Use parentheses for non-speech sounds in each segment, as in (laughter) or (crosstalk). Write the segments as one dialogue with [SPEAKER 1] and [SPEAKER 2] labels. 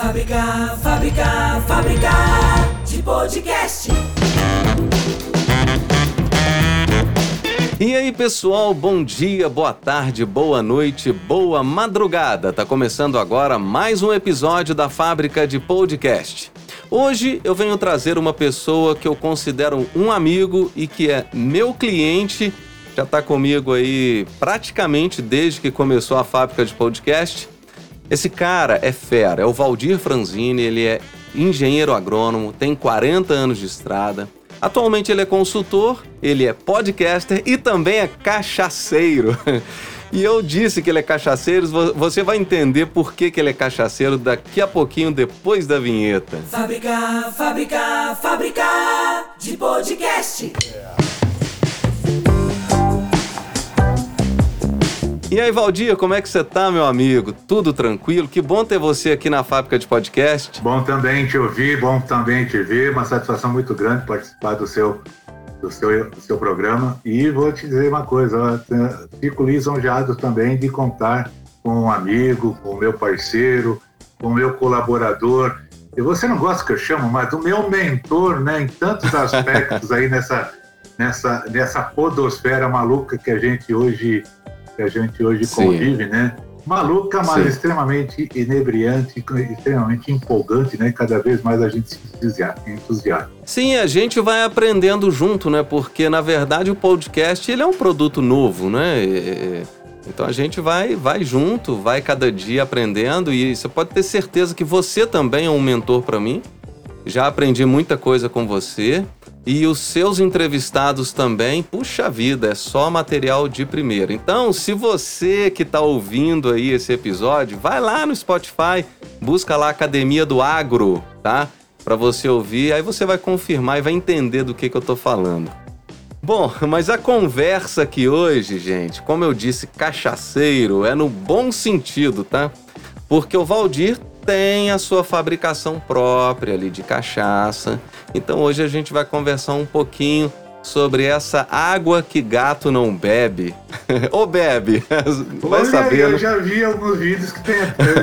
[SPEAKER 1] Fábrica, fábrica, fábrica de podcast.
[SPEAKER 2] E aí, pessoal, bom dia, boa tarde, boa noite, boa madrugada. Tá começando agora mais um episódio da Fábrica de Podcast. Hoje eu venho trazer uma pessoa que eu considero um amigo e que é meu cliente, já tá comigo aí praticamente desde que começou a Fábrica de Podcast. Esse cara é fera, é o Valdir Franzini, ele é engenheiro agrônomo, tem 40 anos de estrada. Atualmente ele é consultor, ele é podcaster e também é cachaceiro. (laughs) E eu disse que ele é cachaceiro, você vai entender por que, que ele é cachaceiro daqui a pouquinho, depois da vinheta.
[SPEAKER 1] Fábrica, fábrica, fábrica de podcast.
[SPEAKER 2] E aí, Valdir, como é que você tá, meu amigo? Tudo tranquilo? Que bom ter você aqui na fábrica de podcast.
[SPEAKER 3] Bom também te ouvir, bom também te ver. Uma satisfação muito grande participar do seu, do seu, do seu programa. E vou te dizer uma coisa, fico lisonjeado também de contar com um amigo, com o meu parceiro, com o meu colaborador. E você não gosta que eu chamo, mas o meu mentor, né, em tantos aspectos (laughs) aí nessa, nessa, nessa podosfera maluca que a gente hoje que a gente hoje Sim. convive, né? Maluca, mas Sim. extremamente inebriante, extremamente empolgante, né? Cada vez mais a gente se entusiasma.
[SPEAKER 2] Sim, a gente vai aprendendo junto, né? Porque, na verdade, o podcast ele é um produto novo, né? Então a gente vai, vai junto, vai cada dia aprendendo e você pode ter certeza que você também é um mentor para mim. Já aprendi muita coisa com você. E os seus entrevistados também, puxa vida, é só material de primeira. Então, se você que está ouvindo aí esse episódio, vai lá no Spotify, busca lá Academia do Agro, tá? Para você ouvir, aí você vai confirmar e vai entender do que, que eu tô falando. Bom, (laughs) mas a conversa aqui hoje, gente, como eu disse, cachaceiro, é no bom sentido, tá? Porque o Valdir tem a sua fabricação própria ali de cachaça. Então hoje a gente vai conversar um pouquinho sobre essa água que gato não bebe. (laughs) Ou bebe, (laughs) vai
[SPEAKER 3] saber. Eu já vi alguns vídeos que tem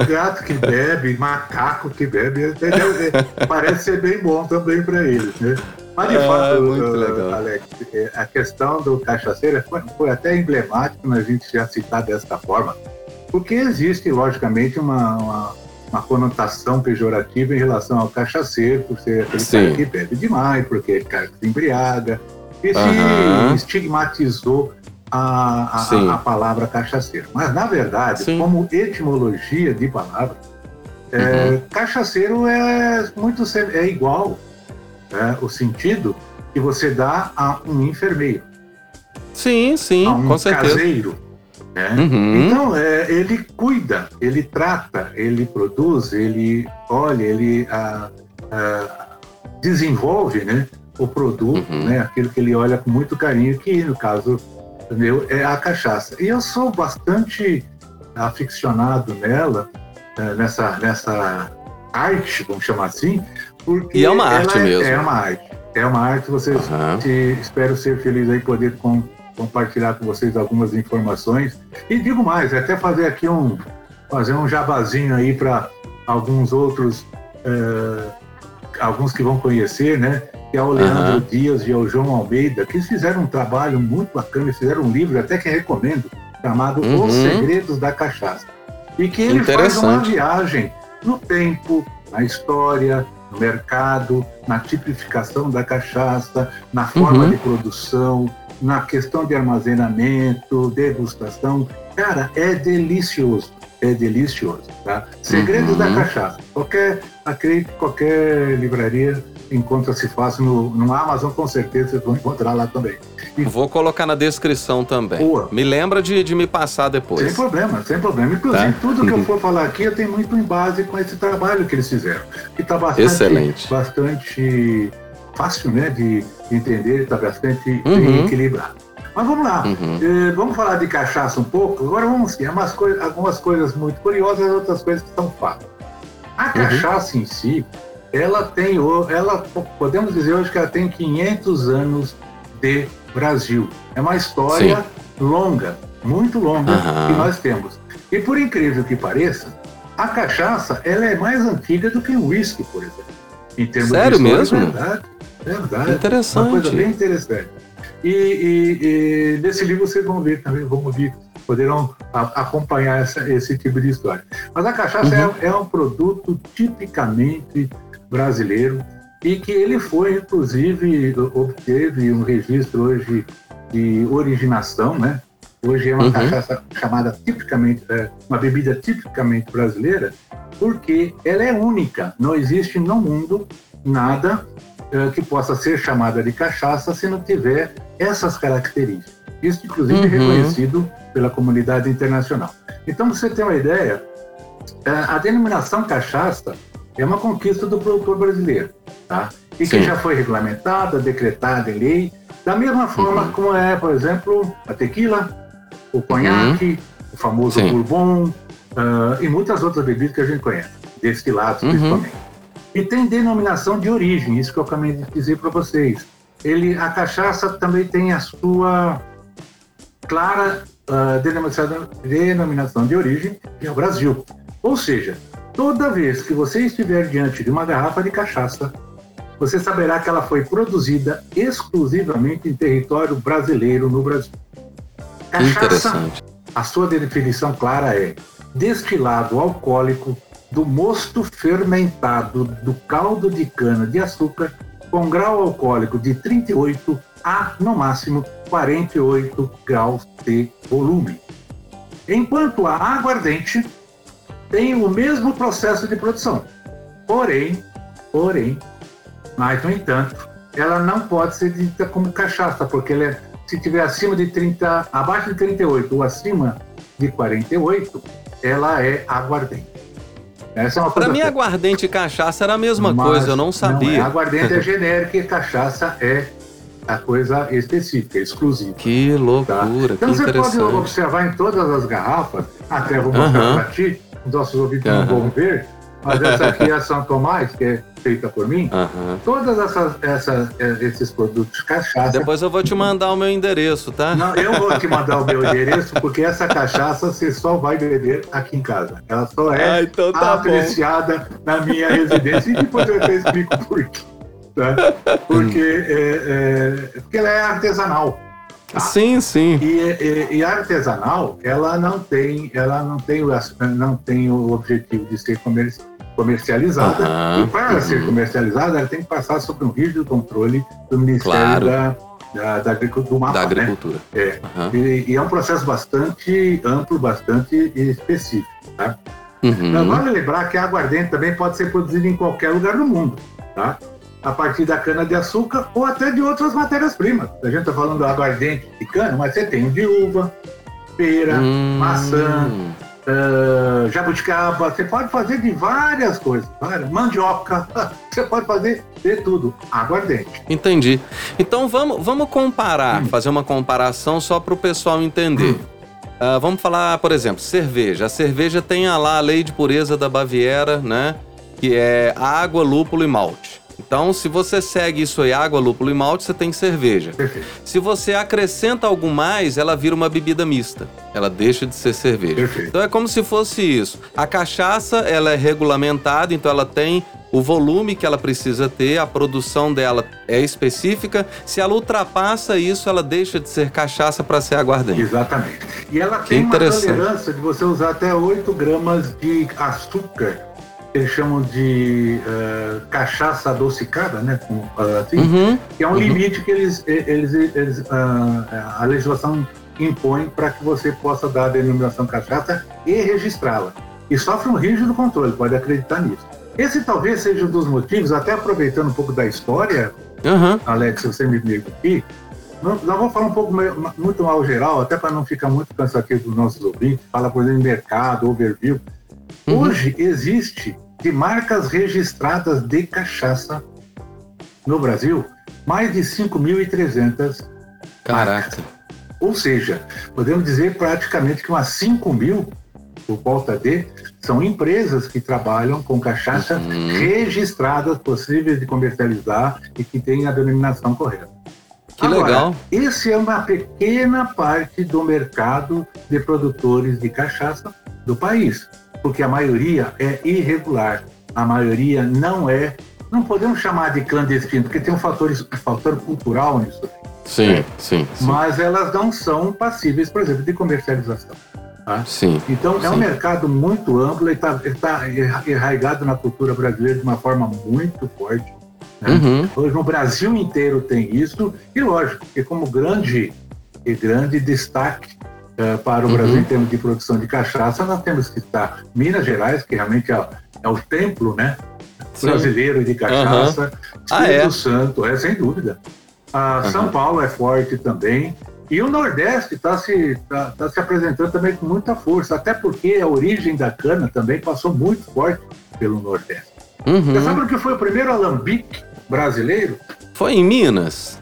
[SPEAKER 3] gato que bebe, macaco que bebe. (laughs) Parece ser bem bom também para eles, né? Mas de ah, fato, uh, Alex, é, a questão do cachaceiro foi, foi até emblemático na gente já citar desta forma, porque existe, logicamente, uma, uma uma conotação pejorativa em relação ao cachaceiro, por ser aquele Sim. cara que bebe demais, porque é cara que se embriaga. E se estigmatizou a, a, a, palavra cachaceiro. Mas, na verdade, Sim. como etimologia de palavra, é, uhum. cachaceiro é muito é igual é, o sentido que você dá a um enfermeiro.
[SPEAKER 2] Sim, sim,
[SPEAKER 3] a um
[SPEAKER 2] com certeza.
[SPEAKER 3] caseiro, né? Uhum. Então, é, ele cuida, ele trata, ele produz, ele olha, ele a, a, desenvolve né, o produto, uhum. né, aquilo que ele olha com muito carinho, que no caso meu é a cachaça. E eu sou bastante aficionado nela, é, nessa, nessa arte, vamos chamar assim, porque
[SPEAKER 2] e é uma arte
[SPEAKER 3] é,
[SPEAKER 2] mesmo.
[SPEAKER 3] É uma arte. É uma arte, vocês uhum. te, espero ser feliz aí poder com, compartilhar com vocês algumas informações. E digo mais, até fazer aqui um fazer um jabazinho aí para alguns outros, uh, alguns que vão conhecer, né? Que é o Leandro uhum. Dias e o João Almeida, que fizeram um trabalho muito bacana, fizeram um livro, até que recomendo, chamado uhum. Os Segredos da Cachaça. E que ele faz uma viagem no tempo, na história, no mercado, na tipificação da cachaça, na forma uhum. de produção, na questão de armazenamento, degustação. Cara, é delicioso. É delicioso, tá? Segredos uhum. da cachaça. Qualquer, acredito, qualquer livraria encontra-se fácil no, no Amazon, com certeza vocês vão encontrar lá também.
[SPEAKER 2] E... Vou colocar na descrição também. Boa. Me lembra de, de me passar depois.
[SPEAKER 3] Sem problema, sem problema. Inclusive, tá? tudo que eu for falar aqui, eu tenho muito em base com esse trabalho que eles fizeram. Que está bastante,
[SPEAKER 2] Excelente.
[SPEAKER 3] bastante fácil né, de entender, está bastante uhum. equilibrado. Mas vamos lá, uhum. eh, vamos falar de cachaça um pouco. Agora vamos umas coisas, algumas coisas muito curiosas, outras coisas que são fatos. A uhum. cachaça em si, ela tem, ela podemos dizer hoje que ela tem 500 anos de Brasil. É uma história Sim. longa, muito longa que nós temos. E por incrível que pareça, A cachaça, ela é mais antiga do que o uísque, por exemplo.
[SPEAKER 2] Em termos Sério de história, mesmo?
[SPEAKER 3] Verdade, verdade.
[SPEAKER 2] Interessante.
[SPEAKER 3] Uma coisa bem interessante. E, e, e nesse livro vocês vão ver também, vão ouvir, poderão a, acompanhar essa, esse tipo de história. Mas a cachaça uhum. é, é um produto tipicamente brasileiro e que ele foi, inclusive, obteve um registro hoje de originação, né? Hoje é uma uhum. cachaça chamada tipicamente, é, uma bebida tipicamente brasileira, porque ela é única. Não existe no mundo nada é, que possa ser chamada de cachaça se não tiver essas características. Isso, inclusive, é uhum. reconhecido pela comunidade internacional. Então, você tem uma ideia, a denominação cachaça é uma conquista do produtor brasileiro, tá? E Sim. que já foi regulamentada, decretada em lei, da mesma forma uhum. como é, por exemplo, a tequila, o conhaque, uhum. o famoso Sim. bourbon uh, e muitas outras bebidas que a gente conhece, destilados uhum. principalmente. E tem denominação de origem, isso que eu acabei de dizer para vocês. Ele, a cachaça também tem a sua clara uh, denominação, denominação de origem, que é o Brasil. Ou seja, toda vez que você estiver diante de uma garrafa de cachaça, você saberá que ela foi produzida exclusivamente em território brasileiro no Brasil. Cachaça, a sua definição clara é destilado alcoólico do mosto fermentado do caldo de cana de açúcar com grau alcoólico de 38 a, no máximo, 48 graus de volume. Enquanto a aguardente tem o mesmo processo de produção. Porém, porém, mas, no entanto, ela não pode ser dita como cachaça, porque ela é, se tiver acima de 30, abaixo de 38 ou acima de 48, ela é aguardente.
[SPEAKER 2] Essa é uma Para mim, que... aguardente e cachaça era a mesma Mas, coisa, eu não sabia. Não,
[SPEAKER 3] é. Aguardente é (laughs) genérico e cachaça é a coisa específica, exclusiva.
[SPEAKER 2] Que loucura, tá?
[SPEAKER 3] Então
[SPEAKER 2] você
[SPEAKER 3] pode observar em todas as garrafas, até vou mostrar uh -huh. para ti, os nossos ouvintes uh -huh. não vão ver, mas essa aqui é a São Tomás, que é feita por mim. Uhum. Todas essas, essas, é, esses produtos cachaça.
[SPEAKER 2] Depois eu vou te mandar o meu endereço, tá?
[SPEAKER 3] Não, eu vou te mandar o meu (laughs) endereço, porque essa cachaça você só vai beber aqui em casa. Ela só é ah, então tá apreciada bom. na minha residência. E depois eu até explico por quê. Tá? Porque, é, é, porque ela é artesanal.
[SPEAKER 2] Tá? Sim, sim.
[SPEAKER 3] E, e, artesanal, ela não tem, ela não tem, não tem o objetivo de ser comercial comercializada. E para uhum. ser comercializada, ela tem que passar sob um rígido controle do Ministério claro. da, da, da, agricultura,
[SPEAKER 2] do da né? agricultura.
[SPEAKER 3] Né? É. Uhum. E, e, é um processo bastante amplo, bastante específico. Tá? Uhum. Então, vale lembrar que a aguardente também pode ser produzida em qualquer lugar do mundo. Tá? a partir da cana-de-açúcar ou até de outras matérias-primas. A gente está falando do aguardente de cana, mas você tem de uva, pera, hum. maçã, uh, jabuticaba, você pode fazer de várias coisas, várias, mandioca, (laughs) você pode fazer de tudo, aguardente.
[SPEAKER 2] Entendi. Então vamos, vamos comparar, hum. fazer uma comparação só para o pessoal entender. Hum. Uh, vamos falar, por exemplo, cerveja. A cerveja tem a lá a lei de pureza da Baviera, né? Que é água, lúpulo e malte. Então, se você segue isso aí, água, lúpulo e malte, você tem cerveja. Perfeito. Se você acrescenta algo mais, ela vira uma bebida mista. Ela deixa de ser cerveja. Perfeito. Então é como se fosse isso. A cachaça, ela é regulamentada, então ela tem o volume que ela precisa ter, a produção dela é específica. Se ela ultrapassa isso, ela deixa de ser cachaça para ser aguardente.
[SPEAKER 3] Exatamente. E ela tem uma tolerância de você usar até 8 gramas de açúcar eles chamam de uh, cachaça adocicada, né? Com, uh, assim, uhum, que é um uhum. limite que eles, eles, eles uh, a legislação impõe para que você possa dar a denominação cachaça e registrá-la. E sofre um rígido controle, pode acreditar nisso. Esse talvez seja um dos motivos, até aproveitando um pouco da história, uhum. Alex, se você me permite aqui, nós vamos falar um pouco muito mal geral, até para não ficar muito cansativo para os nossos ouvintes, fala por exemplo mercado, overview. Uhum. Hoje existe de marcas registradas de cachaça no Brasil, mais de 5.300
[SPEAKER 2] Caraca.
[SPEAKER 3] Ou seja, podemos dizer praticamente que umas 5 mil, por volta de, são empresas que trabalham com cachaça uhum. registradas, possíveis de comercializar e que têm a denominação correta.
[SPEAKER 2] Que Agora, legal.
[SPEAKER 3] Esse é uma pequena parte do mercado de produtores de cachaça do país. Porque a maioria é irregular. A maioria não é, não podemos chamar de clandestino, porque tem um fator, um fator cultural nisso.
[SPEAKER 2] Sim, é. sim,
[SPEAKER 3] sim, Mas elas não são passíveis, por exemplo, de comercialização. Tá?
[SPEAKER 2] Sim.
[SPEAKER 3] Então é
[SPEAKER 2] sim.
[SPEAKER 3] um mercado muito amplo e está tá enraizado na cultura brasileira de uma forma muito forte. Né? Uhum. Hoje no Brasil inteiro tem isso, e lógico, que como grande, e grande destaque uh, para o uhum. Brasil em termos de produção de cachaça, nós temos que estar Minas Gerais, que realmente é, é o templo né, brasileiro de cachaça, uhum. Espírito ah, é? Santo, é sem dúvida. Uh, São Paulo é forte também. E o Nordeste está se, tá, tá se apresentando também com muita força, até porque a origem da cana também passou muito forte pelo Nordeste. Uhum. Você sabe o que foi o primeiro alambique brasileiro?
[SPEAKER 2] Foi em Minas.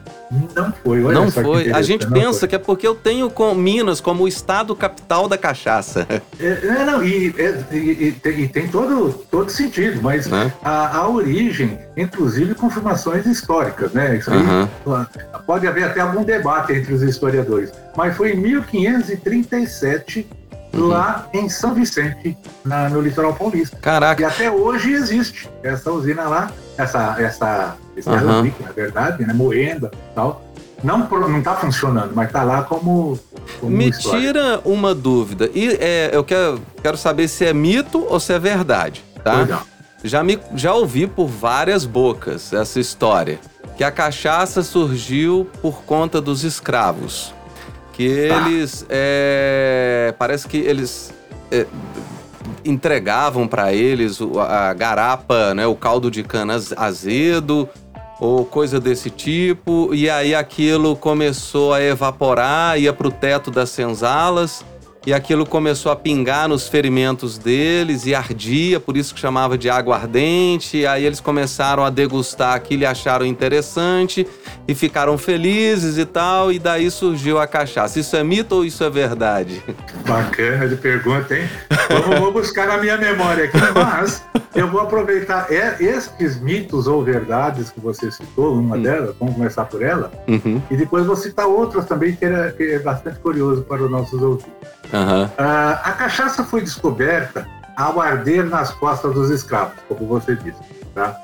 [SPEAKER 3] Não foi, olha
[SPEAKER 2] Não foi. A gente pensa foi. que é porque eu tenho com Minas como o estado capital da cachaça.
[SPEAKER 3] É, não, e, é, e, e, e, tem todo, todo sentido, mas é. a, a, origem, inclusive confirmações históricas, né? Isso aí, uhum. Pode haver até algum debate entre os historiadores. Mas foi em 1537 uhum. lá em São Vicente, na, no litoral paulista.
[SPEAKER 2] Caraca.
[SPEAKER 3] E até hoje existe essa usina lá, essa, essa, esse uhum. alambique, na verdade, né, moenda e tal. Não, não tá funcionando, mas tá lá como. como
[SPEAKER 2] Me tira uma dúvida. E é, eu quero, quero saber se é mito ou se é verdade, tá? Já, me, já ouvi por várias bocas essa história. Que a cachaça surgiu por conta dos escravos que tá. eles é, parece que eles é, entregavam para eles a garapa, né, o caldo de cana azedo ou coisa desse tipo, e aí aquilo começou a evaporar, ia para o teto das senzalas e aquilo começou a pingar nos ferimentos deles e ardia, por isso que chamava de água ardente. E aí eles começaram a degustar aquilo e acharam interessante e ficaram felizes e tal, e daí surgiu a cachaça. Isso é mito ou isso é verdade?
[SPEAKER 3] Bacana de pergunta, hein? Vamos, vou buscar na minha memória aqui, mas eu vou aproveitar é, esses mitos ou verdades que você citou, uma hum. delas, vamos começar por ela,
[SPEAKER 2] uhum.
[SPEAKER 3] e depois vou citar outras também que é, que é bastante curioso para os nossos ouvintes.
[SPEAKER 2] Uhum. Uh,
[SPEAKER 3] a cachaça foi descoberta ao arder nas costas dos escravos, como você disse. Tá?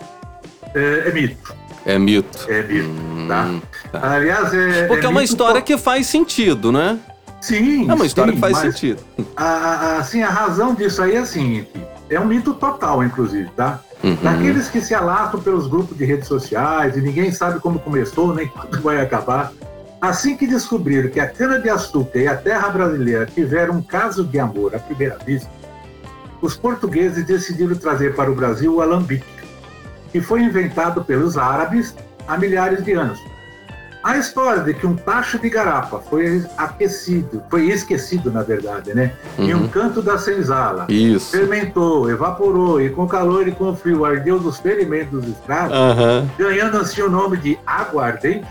[SPEAKER 3] É, é mito.
[SPEAKER 2] É mito.
[SPEAKER 3] É mito, hum, tá? tá? Aliás, é.
[SPEAKER 2] Porque é,
[SPEAKER 3] é
[SPEAKER 2] uma história que faz sentido, né?
[SPEAKER 3] Sim.
[SPEAKER 2] É uma história
[SPEAKER 3] sim,
[SPEAKER 2] que faz sentido.
[SPEAKER 3] A, a, assim, a razão disso aí é assim: é um mito total, inclusive, tá? Uhum. Daqueles que se alastram pelos grupos de redes sociais e ninguém sabe como começou, nem quando vai acabar. Assim que descobriram que a cana-de-açúcar e a terra brasileira tiveram um caso de amor à primeira vista, os portugueses decidiram trazer para o Brasil o alambique, que foi inventado pelos árabes há milhares de anos. A história de que um tacho de garapa foi aquecido, foi esquecido, na verdade, né? Uhum. Em um canto da senzala.
[SPEAKER 2] Isso.
[SPEAKER 3] Fermentou, evaporou e com calor e com frio ardeu nos ferimentos dos escravos, uhum. ganhando assim o nome de aguardente,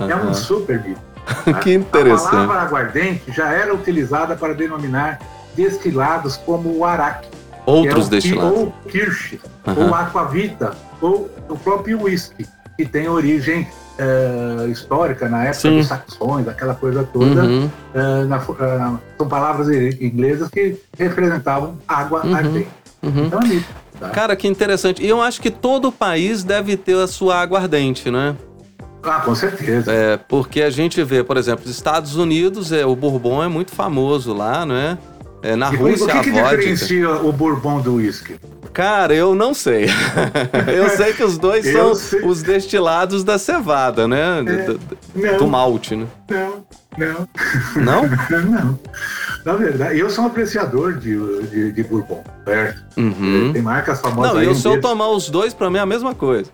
[SPEAKER 3] uhum. é um super mito. (laughs)
[SPEAKER 2] que interessante. A
[SPEAKER 3] palavra aguardente já era utilizada para denominar destilados como o araque.
[SPEAKER 2] Outros
[SPEAKER 3] é
[SPEAKER 2] destilados.
[SPEAKER 3] Ou kirsch, ou aquavita, ou o próprio whisky, que tem origem uh, histórica na época Sim. dos saxões, aquela coisa toda. Uhum. Uh, na, uh, são palavras inglesas que representavam água uhum. ardente. Uhum. Então é isso.
[SPEAKER 2] Tá? Cara, que interessante. E eu acho que todo país deve ter a sua água ardente, né?
[SPEAKER 3] Ah, com certeza.
[SPEAKER 2] É, porque a gente vê, por exemplo, os Estados Unidos, é, o Bourbon é muito famoso lá, não é? É na
[SPEAKER 3] e,
[SPEAKER 2] Rússia,
[SPEAKER 3] o que, que
[SPEAKER 2] vodka.
[SPEAKER 3] diferencia o Bourbon do whisky?
[SPEAKER 2] Cara, eu não sei. (laughs) eu sei que os dois (laughs) são sei. os destilados da cevada, né? É, do, do, malte, né?
[SPEAKER 3] Não, não.
[SPEAKER 2] Não? (laughs)
[SPEAKER 3] não. Na verdade, eu sou um apreciador de, de, de Bourbon, certo?
[SPEAKER 2] Uhum.
[SPEAKER 3] Tem marcas famosas
[SPEAKER 2] Não, eu se eu tomar os dois, pra mim é a mesma coisa.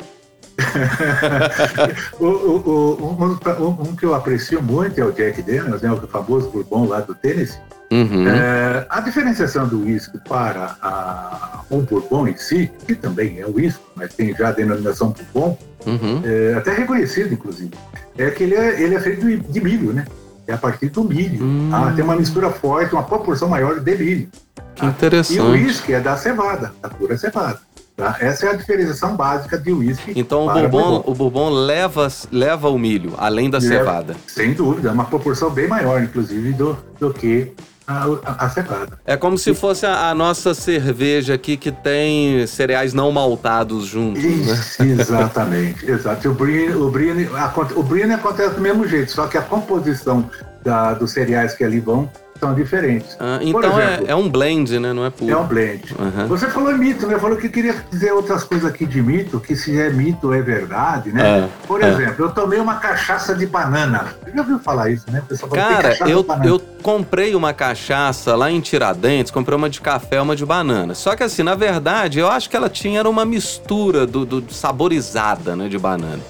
[SPEAKER 3] o, o, o, um, um, que eu aprecio muito é o Jack Daniels, né, o famoso Bourbon lá do Tennessee.
[SPEAKER 2] Uhum.
[SPEAKER 3] É, a diferenciação do uísque para a, o Bourbon em si, que também é uísque, mas tem já a denominação Bourbon,
[SPEAKER 2] uhum.
[SPEAKER 3] é, até reconhecido, inclusive, é que ele é, ele é feito de, de milho, né? É a partir do milho. Uhum. Tá? Tem uma mistura forte, uma proporção maior de milho.
[SPEAKER 2] Que tá? interessante. E
[SPEAKER 3] o uísque é da cevada, da pura cevada. Tá? Essa é a diferenciação básica de uísque.
[SPEAKER 2] Então o bourbon, o bourbon leva, leva o milho, além da leva, cevada.
[SPEAKER 3] Sem dúvida, é uma proporção bem maior, inclusive, do, do que a, a, a cevada.
[SPEAKER 2] É como se fosse a, a, nossa cerveja aqui que tem cereais não maltados juntos.
[SPEAKER 3] Isso, né? (laughs) Exatamente, exato. O Brine, o, Brine, o Brine acontece do mesmo jeito, só que a composição da, dos cereais que ali vão são diferentes.
[SPEAKER 2] Ah, então é, exemplo, é, é, um blend, né? Não é puro.
[SPEAKER 3] É um blend. Uhum. Você falou mito, né? Falou que queria dizer outras coisas aqui de mito, que se é mito é verdade, né? É, Por é. exemplo, eu tomei uma cachaça de banana. Você já ouviu falar isso, né?
[SPEAKER 2] Cara, eu, eu comprei uma cachaça lá em Tiradentes, comprei uma de café, uma de banana. Só que assim, na verdade, eu acho que ela tinha uma mistura do, do saborizada, né, de banana.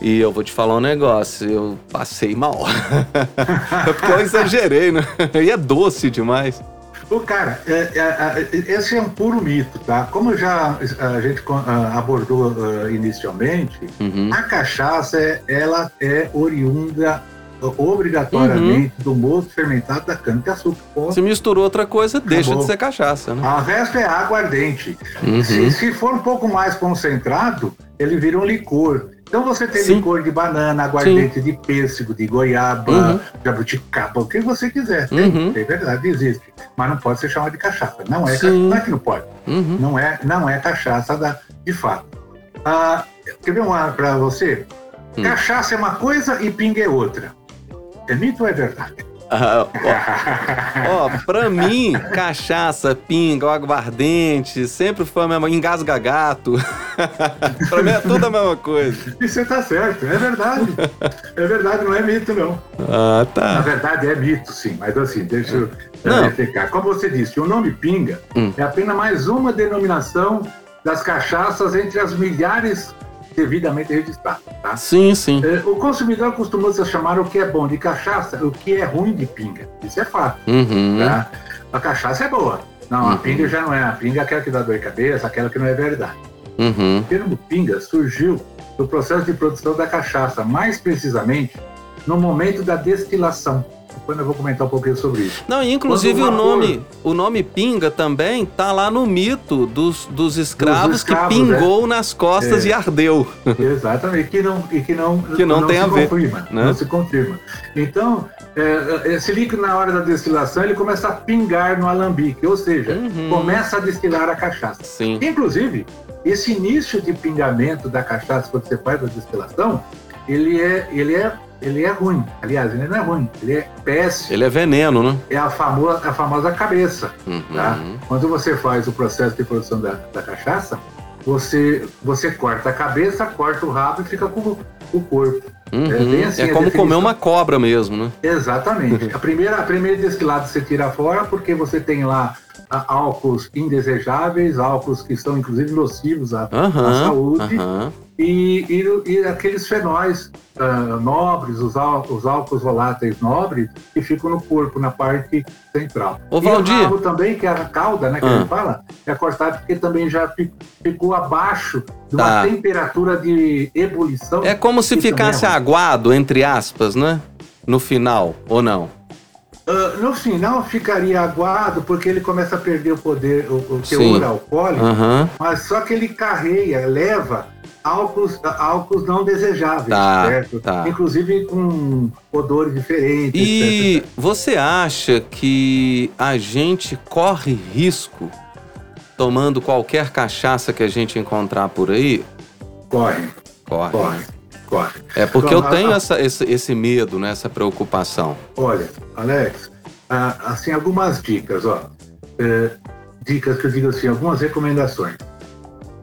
[SPEAKER 2] E eu vou te falar um negócio, eu passei mal. é (laughs) porque eu exagerei, né? E é doce demais.
[SPEAKER 3] O cara, é, é, é, esse é um puro mito, tá? Como já a gente abordou uh, inicialmente, uhum. a cachaça, ela é oriunda obrigatoriamente uhum. do moço fermentado da cana-de-açúcar.
[SPEAKER 2] Se misturou outra coisa, Acabou. deixa de ser cachaça, né?
[SPEAKER 3] A resto é água ardente. Uhum. Se, se for um pouco mais concentrado, ele vira um licor. Então você tem Sim. licor de banana, aguardente Sim. de pêssego, de goiaba, uhum. jabuticaba, o que você quiser. Tem, uhum. tem verdade, existe. Mas não pode ser chamado de cachaça. Não é, cachaça, não é que não pode. Uhum. Não, é, não é cachaça da, de fato. Ah, quer ver uma para você? Hum. Cachaça é uma coisa e pinga é outra. É mito ou é verdade?
[SPEAKER 2] Ah, ó, ó, pra mim, cachaça, pinga, aguardente, sempre foi a mesma. Engasga gato. (laughs) pra mim é tudo a mesma coisa.
[SPEAKER 3] E você tá certo, é verdade. É verdade, não é mito, não.
[SPEAKER 2] Ah, tá.
[SPEAKER 3] Na verdade, é mito, sim, mas assim, deixa eu verificar. Como você disse, o nome pinga hum. é apenas mais uma denominação das cachaças entre as milhares devidamente registrado. Tá?
[SPEAKER 2] Sim, sim.
[SPEAKER 3] É, o consumidor costuma se chamar o que é bom de cachaça, o que é ruim de pinga. Isso é fato.
[SPEAKER 2] Uhum.
[SPEAKER 3] Tá? A cachaça é boa. Não, uhum. a pinga já não é. A pinga é aquela que dá dor de cabeça, aquela que não é verdade.
[SPEAKER 2] Uhum.
[SPEAKER 3] O termo pinga surgiu do processo de produção da cachaça, mais precisamente no momento da destilação. Depois eu vou comentar um pouquinho sobre isso.
[SPEAKER 2] Não, inclusive o nome, o nome pinga também tá lá no mito dos, dos, escravos, dos escravos que pingou é. nas costas é. e ardeu.
[SPEAKER 3] Exatamente, que não, e que não,
[SPEAKER 2] que não, não tem a ver. Confirma,
[SPEAKER 3] né? Não se confirma. Então, é, esse líquido na hora da destilação ele começa a pingar no alambique, ou seja, uhum. começa a destilar a cachaça.
[SPEAKER 2] Sim.
[SPEAKER 3] Inclusive, esse início de pingamento da cachaça quando você faz a destilação, ele é, ele é ele é ruim. Aliás, ele não é ruim, ele é péssimo.
[SPEAKER 2] Ele é veneno, né?
[SPEAKER 3] É a famosa, a famosa cabeça. Uhum. Tá? Quando você faz o processo de produção da, da cachaça, você, você corta a cabeça, corta o rabo e fica com o corpo.
[SPEAKER 2] Uhum. É, assim é como comer uma cobra mesmo, né?
[SPEAKER 3] Exatamente. a primeira, a primeira destilada você tira fora porque você tem lá álcools indesejáveis, álcools que são inclusive nocivos à, uhum, à saúde. Uhum. E, e, e, aqueles fenóis uh, nobres, os, os álcools voláteis nobres, que ficam no corpo, na parte central.
[SPEAKER 2] Ô, Valdir. E o
[SPEAKER 3] também, que é a cauda, né, que ah. fala, é cortado porque também já ficou abaixo de uma tá. temperatura de ebulição.
[SPEAKER 2] É como se ficasse é aguado, entre aspas, né? No final, ou não?
[SPEAKER 3] Uh, no final ficaria aguado porque ele começa a perder o poder, o, o teor alcoólico, uhum. mas só que ele carreia, leva álcools, álcools não desejáveis, tá, certo? Tá. Inclusive com odores diferentes.
[SPEAKER 2] E etc. você acha que a gente corre risco tomando qualquer cachaça que a gente encontrar por aí?
[SPEAKER 3] Corre.
[SPEAKER 2] Corre.
[SPEAKER 3] Corre. Corre.
[SPEAKER 2] É porque então, eu tenho a, essa, esse, esse medo, né, essa preocupação.
[SPEAKER 3] Olha, Alex, assim, algumas dicas, ó. É, dicas que eu digo assim, algumas recomendações.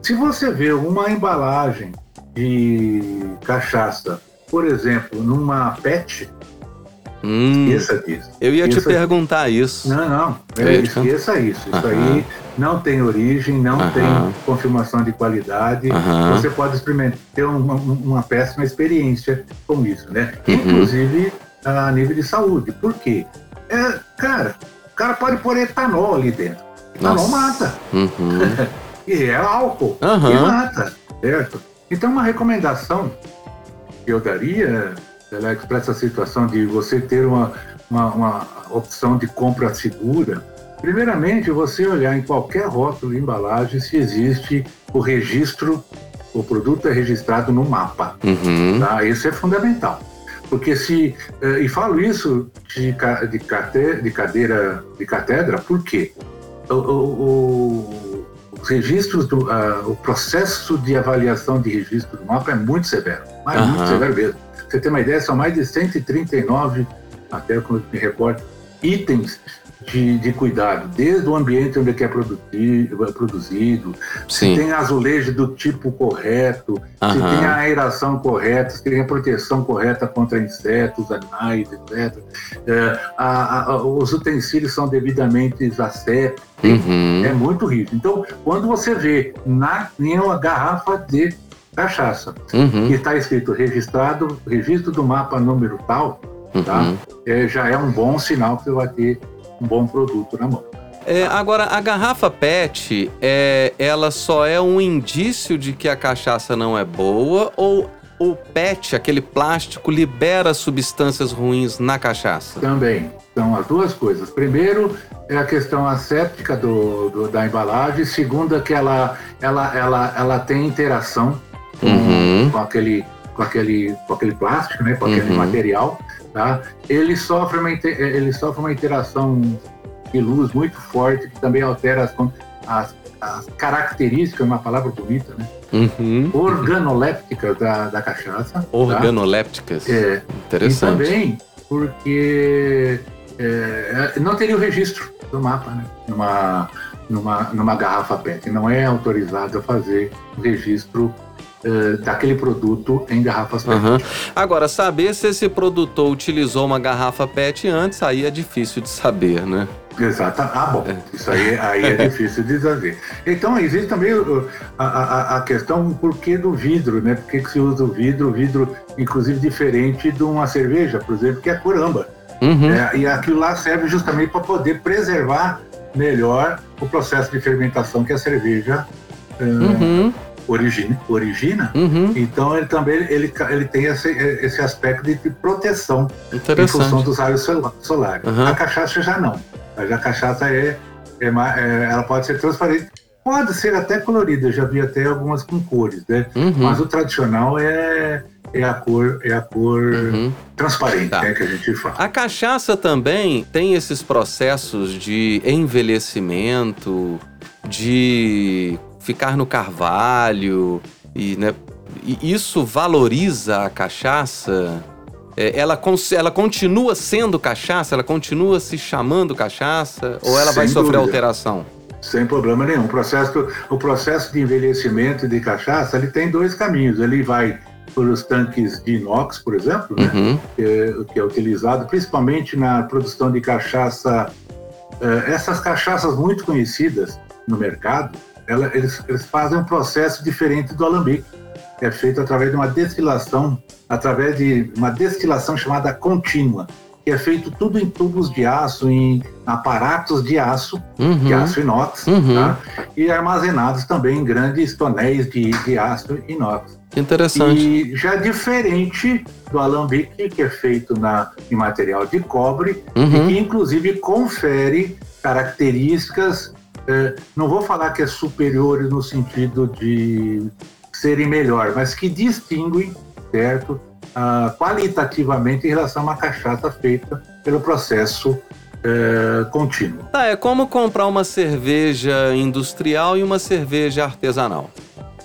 [SPEAKER 3] Se você vê uma embalagem de cachaça, por exemplo, numa PET,
[SPEAKER 2] hum, esqueça disso. Eu ia esqueça te perguntar isso.
[SPEAKER 3] Não, não. É, esqueça isso. Isso aí não tem origem, não tem confirmação de qualidade. Você pode experimentar, ter uma, uma péssima experiência com isso, né? Uhum. Inclusive a nível de saúde. Por quê? É, cara, o cara pode pôr etanol ali dentro. Etanol Nossa. mata.
[SPEAKER 2] Uhum. (laughs)
[SPEAKER 3] e é álcool. Uhum. E mata, certo? Então, uma recomendação que eu daria, Alex, para essa situação de você ter uma, uma, uma, opção de compra segura, primeiramente, você olhar em qualquer rótulo de embalagem se existe o registro, o produto é registrado no mapa.
[SPEAKER 2] Uhum.
[SPEAKER 3] Tá? Isso é fundamental. Porque se. Eh, e falo isso de, de, cate, de cadeira de catedra, por quê? O, o, os registros, do, uh, o processo de avaliação de registro do mapa é muito severo, mas uhum. muito severo mesmo. Você tem uma ideia, são mais de 139, até eu me recordo, itens de, de, cuidado, desde o ambiente onde é, produzido, produzido se tem azulejo do tipo correto, uhum. se tem a aeração correta, se tem a proteção correta contra insetos, animais, etc. É, a, a, os utensílios são devidamente assépticos, uhum. é muito rígido. Então, quando você vê na, em uma garrafa de cachaça, uhum. que está escrito registrado, registro do mapa número tal, tá? Uhum. É, já é um bom sinal que você vai ter um bom produto na mão.
[SPEAKER 2] É, agora, a garrafa PET, é, ela só é um indício de que a cachaça não é boa ou o PET, aquele plástico, libera substâncias ruins na cachaça?
[SPEAKER 3] Também. São as duas coisas. Primeiro, é a questão asséptica do, do da embalagem. Segundo, é que ela, ela, ela, ela tem interação uhum. com, aquele, com, aquele, com aquele plástico, né, com aquele uhum. material tá? ele, sofre uma, ele sofre uma interação de luz muito forte, que também altera as, as, as características, uma palavra bonita, né? Uhum. Organolépticas da, da cachaça. Tá?
[SPEAKER 2] Organolépticas?
[SPEAKER 3] Tá? É. Interessante. E também porque é, não teria o registro do mapa, né? Numa, numa, numa garrafa PET. Não é autorizado a fazer o registro uh, daquele produto em garrafas PET. Uhum.
[SPEAKER 2] Agora, saber se esse produtor utilizou uma garrafa PET antes, aí é difícil de saber, né?
[SPEAKER 3] Exato. Ah, bom. É. Isso aí, aí é (laughs) difícil de saber. Então, existe também a, a, a questão por que do vidro, né? Por que, que se usa o vidro? O vidro, inclusive, diferente de uma cerveja, por exemplo, que é curamba. Uhum. É, e aquilo lá serve justamente para poder preservar melhor o processo de fermentação que a cerveja uhum origina, origina uhum. então ele também ele, ele tem esse, esse aspecto de proteção em função dos raios solares. Uhum. A cachaça já não. A cachaça é, é, é, ela pode ser transparente, pode ser até colorida, já vi até algumas com cores, né? Uhum. Mas o tradicional é é a cor, é a cor uhum. transparente tá. né, que a gente fala.
[SPEAKER 2] A cachaça também tem esses processos de envelhecimento, de ficar no carvalho e, né, e isso valoriza a cachaça? É, ela, ela continua sendo cachaça? Ela continua se chamando cachaça? Ou ela Sem vai sofrer dúvida. alteração?
[SPEAKER 3] Sem problema nenhum. O processo, o processo de envelhecimento de cachaça ele tem dois caminhos. Ele vai por os tanques de inox, por exemplo, né? uhum. que, é, que, é, utilizado principalmente na produção de cachaça. Uh, essas cachaças muito conhecidas no mercado, ela, eles, eles fazem um processo diferente do alambique, que é feito através de uma destilação, através de uma destilação chamada contínua, que é feito tudo em tubos de aço, em aparatos de aço, uhum. de aço inox, uhum. tá? e armazenados também em grandes tonéis de, de aço inox.
[SPEAKER 2] Interessante.
[SPEAKER 3] E já diferente do alambique, que é feito na, em material de cobre, uhum. e que inclusive confere características é, não vou falar que é superiores no sentido de serem melhor, mas que distinguem, certo, ah, qualitativamente em relação a uma cachaça feita pelo processo é, contínuo.
[SPEAKER 2] Tá, é como comprar uma cerveja industrial e uma cerveja artesanal.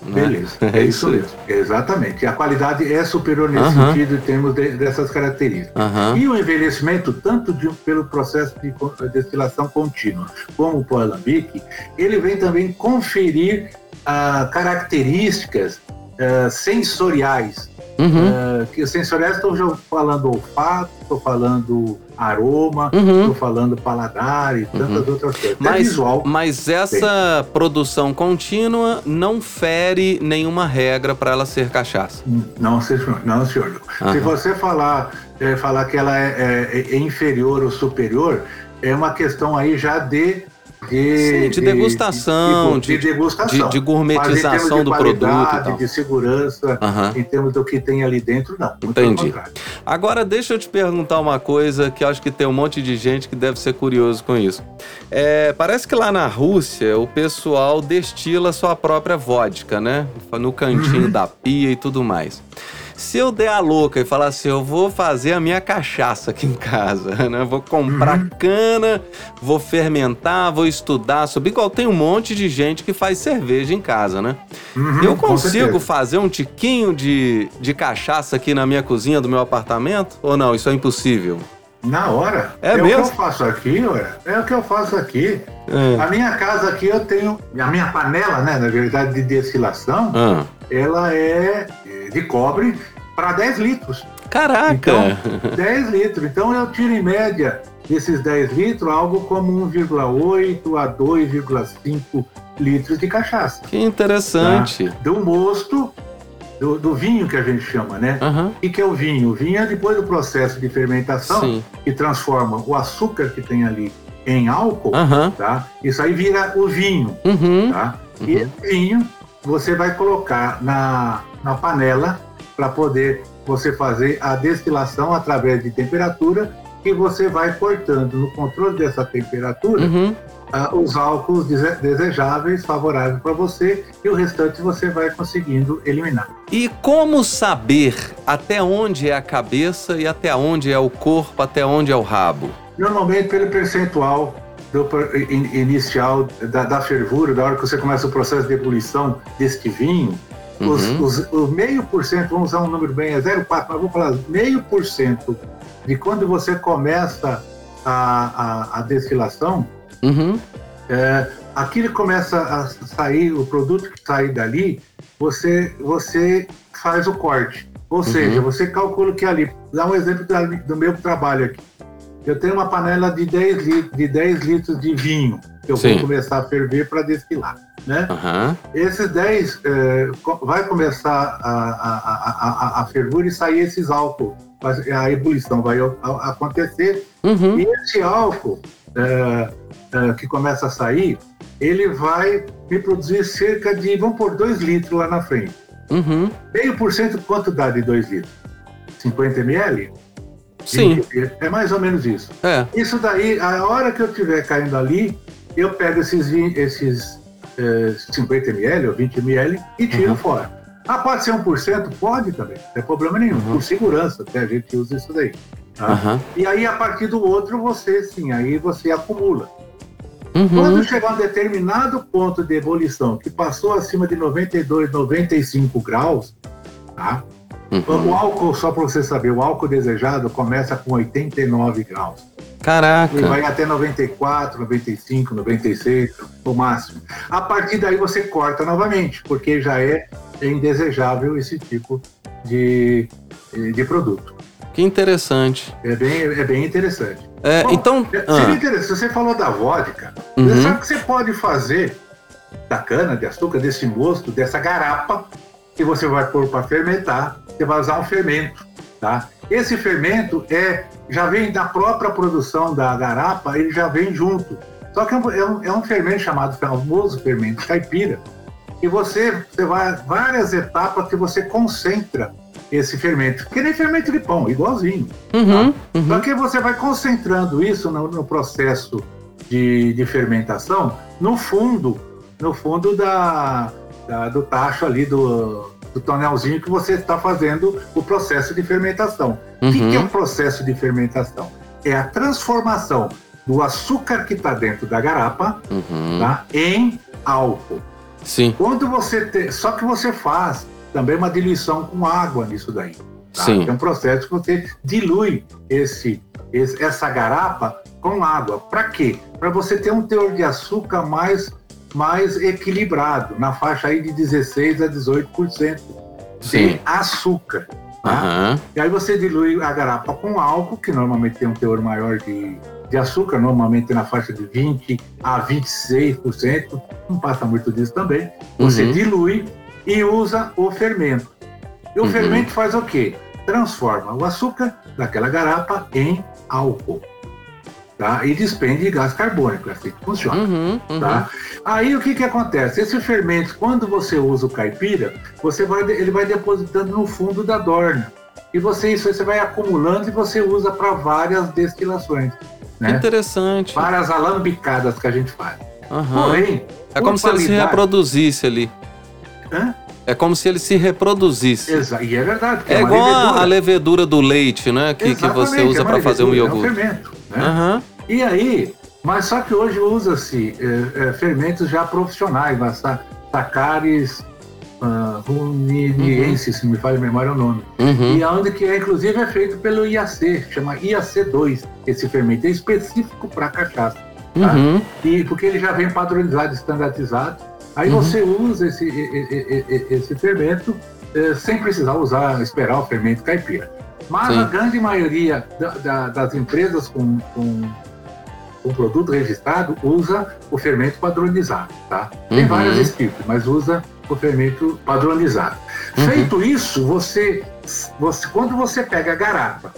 [SPEAKER 3] Né? Beleza, é, é isso mesmo. Exatamente. A qualidade é superior nesse sentido em termos de, dessas características. E o envelhecimento, tanto de, pelo processo de destilação contínua como o alambique, ele vem também conferir uh, características uh, sensoriais Uhum. Uh, que sensoriais estou falando olfato, estou falando aroma, estou uhum. falando paladar e tantas uhum. outras coisas.
[SPEAKER 2] Mas, visual, mas essa produção contínua não fere nenhuma regra para ela ser cachaça.
[SPEAKER 3] Não, senhor. Não, senhor. Se você falar, é, falar que ela é, é, é inferior ou superior, é uma questão aí já de
[SPEAKER 2] de, de degustação, de, de, degustação. de, gourmetização do produto.
[SPEAKER 3] De segurança, uhum. em termos do que tem ali dentro, não.
[SPEAKER 2] Entendi. Agora, deixa eu te perguntar uma coisa que acho que tem um monte de gente que deve ser curioso com isso. É, parece que lá na Rússia o pessoal destila sua própria vodka, né? No cantinho uhum. da pia e tudo mais. Se eu der a louca e falar assim, eu vou fazer a minha cachaça aqui em casa, (laughs) né? Vou comprar
[SPEAKER 3] Uhum.
[SPEAKER 2] cana, vou fermentar, vou estudar sobre. Igual tem um monte de gente que faz cerveja em casa, né?
[SPEAKER 3] Uhum,
[SPEAKER 2] eu consigo fazer um tiquinho de, de cachaça aqui na minha cozinha do meu apartamento? Ou não? Isso é impossível?
[SPEAKER 3] Na hora.
[SPEAKER 2] É
[SPEAKER 3] o que eu faço aqui, olha. É o que eu faço aqui.
[SPEAKER 2] É.
[SPEAKER 3] A minha casa aqui eu tenho. A minha panela, né, na verdade, de destilação,
[SPEAKER 2] Ah,
[SPEAKER 3] ela é de cobre para 10 litros.
[SPEAKER 2] caraca!
[SPEAKER 3] Então, 10 litros. Então eu tiro em média desses 10 litros algo como 1,8 a 2,5 litros de cachaça.
[SPEAKER 2] que interessante.
[SPEAKER 3] Do mosto, do, do vinho que a gente chama, né?
[SPEAKER 2] Aham,
[SPEAKER 3] O que é o vinho? O vinho é depois do processo de fermentação
[SPEAKER 2] sim.
[SPEAKER 3] que transforma o açúcar que tem ali em álcool,
[SPEAKER 2] Aham,
[SPEAKER 3] tá? Isso aí vira o vinho,
[SPEAKER 2] uhum,
[SPEAKER 3] tá? E esse vinho você vai colocar na, na panela para poder você fazer a destilação através de temperatura e você vai cortando no controle dessa temperatura
[SPEAKER 2] uhum.
[SPEAKER 3] ah, os álcools dese- desejáveis, favoráveis para você e o restante você vai conseguindo eliminar.
[SPEAKER 2] E como saber até onde é a cabeça e até onde é o corpo, até onde é o rabo?
[SPEAKER 3] Normalmente pelo percentual do in- inicial da, da fervura, da hora que você começa o processo de ebulição deste vinho,
[SPEAKER 2] Uhum.
[SPEAKER 3] os- o meio por cento, vamos usar um número bem, é 0,4, mas vou falar meio por cento de quando você começa a, a, a destilação,
[SPEAKER 2] Uhum,
[SPEAKER 3] é, aquilo começa a sair, o produto que sai dali, você, você faz o corte. Ou
[SPEAKER 2] Uhum.
[SPEAKER 3] seja, você calcula que ali, dá um exemplo da- do meu trabalho aqui. Eu tenho uma panela de 10, li- de 10 litros de vinho, eu
[SPEAKER 2] Sim.
[SPEAKER 3] vou começar a ferver para destilar. Né?
[SPEAKER 2] aham,
[SPEAKER 3] Esses 10 é, vai começar a, a, a, a, fervura e sair esses álcool. Mas A ebulição vai acontecer
[SPEAKER 2] uhum,
[SPEAKER 3] e esse álcool é, é, que começa a sair, ele vai me produzir cerca de, vamos por 2 litros lá na frente.
[SPEAKER 2] uhum.
[SPEAKER 3] Meio por cento, quanto dá de 2 litros? 50 ml?
[SPEAKER 2] Sim,
[SPEAKER 3] É mais ou menos isso.
[SPEAKER 2] é.
[SPEAKER 3] Isso daí, a hora que eu estiver caindo ali, eu pego esses, esses eh, 50 ml ou 20 ml e tiro
[SPEAKER 2] Uhum.
[SPEAKER 3] fora. Ah, pode ser 1%? Pode também, não tem problema nenhum.
[SPEAKER 2] Uhum.
[SPEAKER 3] Por segurança, até a gente usa isso daí. tá?
[SPEAKER 2] Aham.
[SPEAKER 3] E aí, a partir do outro, você sim, aí você acumula.
[SPEAKER 2] Uhum.
[SPEAKER 3] Quando chegar a um determinado ponto de ebulição, que passou acima de 92, 95 graus, tá?
[SPEAKER 2] Uhum.
[SPEAKER 3] O álcool, só para você saber, o álcool desejado começa com 89 graus.
[SPEAKER 2] Caraca.
[SPEAKER 3] E vai até 94, 95, 96, o máximo. A partir daí você corta novamente, porque já é indesejável esse tipo de, de produto.
[SPEAKER 2] Que interessante.
[SPEAKER 3] É bem, é bem interessante.
[SPEAKER 2] É,
[SPEAKER 3] Bom,
[SPEAKER 2] então.
[SPEAKER 3] é-
[SPEAKER 2] ah,
[SPEAKER 3] Seria interessante, você falou da vodka.
[SPEAKER 2] Uhum.
[SPEAKER 3] Sabe que você pode fazer da cana, de açúcar, desse mosto, dessa garapa, que você vai pôr para fermentar, você vai usar um fermento, tá? Esse fermento é, já vem da própria produção da garapa, ele já vem junto. Só que é um, é um- é fermento chamado famoso fermento caipira, e você, você vai várias etapas que você concentra esse fermento, que nem fermento de pão, igualzinho.
[SPEAKER 2] uhum, uhum.
[SPEAKER 3] Só que você vai concentrando isso no, no processo de, de fermentação no fundo, no fundo da, da- do tacho ali do, do tonelzinho que você está fazendo o processo de fermentação. O que,
[SPEAKER 2] Uhum.
[SPEAKER 3] é o processo de fermentação? É a transformação do açúcar que está dentro da garapa
[SPEAKER 2] Uhum.
[SPEAKER 3] tá, em álcool.
[SPEAKER 2] Sim,
[SPEAKER 3] Quando você te- só que você faz também uma diluição com água nisso daí. tá?
[SPEAKER 2] Sim.
[SPEAKER 3] É um processo que você dilui esse, esse- essa garapa com água. Para quê? Para você ter um teor de açúcar mais, mais equilibrado, na faixa aí de 16 a 18% de
[SPEAKER 2] Sim.
[SPEAKER 3] açúcar. Tá?
[SPEAKER 2] Aham.
[SPEAKER 3] E aí você dilui a garapa com álcool, que normalmente tem um teor maior de, de açúcar, normalmente na faixa de 20 a 26%, não passa muito disso também. Você
[SPEAKER 2] Uhum.
[SPEAKER 3] dilui e usa o fermento. E o
[SPEAKER 2] Uhum.
[SPEAKER 3] fermento faz o quê? Transforma o açúcar daquela garapa em álcool. Tá? E despende gás carbônico, é assim que funciona.
[SPEAKER 2] Uhum. Uhum.
[SPEAKER 3] Tá? Aí o que, que acontece? Esse fermento, quando você usa o caipira, você vai, ele vai depositando no fundo da dorna. E você, isso você vai acumulando e você usa para várias destilações. Né?
[SPEAKER 2] interessante.
[SPEAKER 3] Várias alambicadas que a gente faz.
[SPEAKER 2] Aham.
[SPEAKER 3] Porém,
[SPEAKER 2] É como se ele se reproduzisse ali.
[SPEAKER 3] Hã?
[SPEAKER 2] É como se ele se reproduzisse.
[SPEAKER 3] Exa e é verdade.
[SPEAKER 2] É, é igual levedura. a levedura do leite, né? Que, que você usa é para fazer um iogurte. É um
[SPEAKER 3] fermento. Né? Uhum. E aí, mas só que hoje usa-se é, é, fermentos já profissionais, sacares uh, uhum. se me a memória o nome. Uhum. E onde que é, inclusive é feito pelo IAC, chama IAC2, esse fermento é específico para cachaça. Tá? Uhum. E porque ele já vem padronizado, standardizado. Aí uhum. você usa esse, esse, fermento eh, sem precisar usar, esperar o fermento caipira. Mas Sim. a grande maioria da, da, das empresas com, com, com, produto registrado usa o fermento padronizado, tá? Tem uhum. vários estilos, mas usa o fermento padronizado. Uhum. Feito isso, você, você, quando você pega a garapa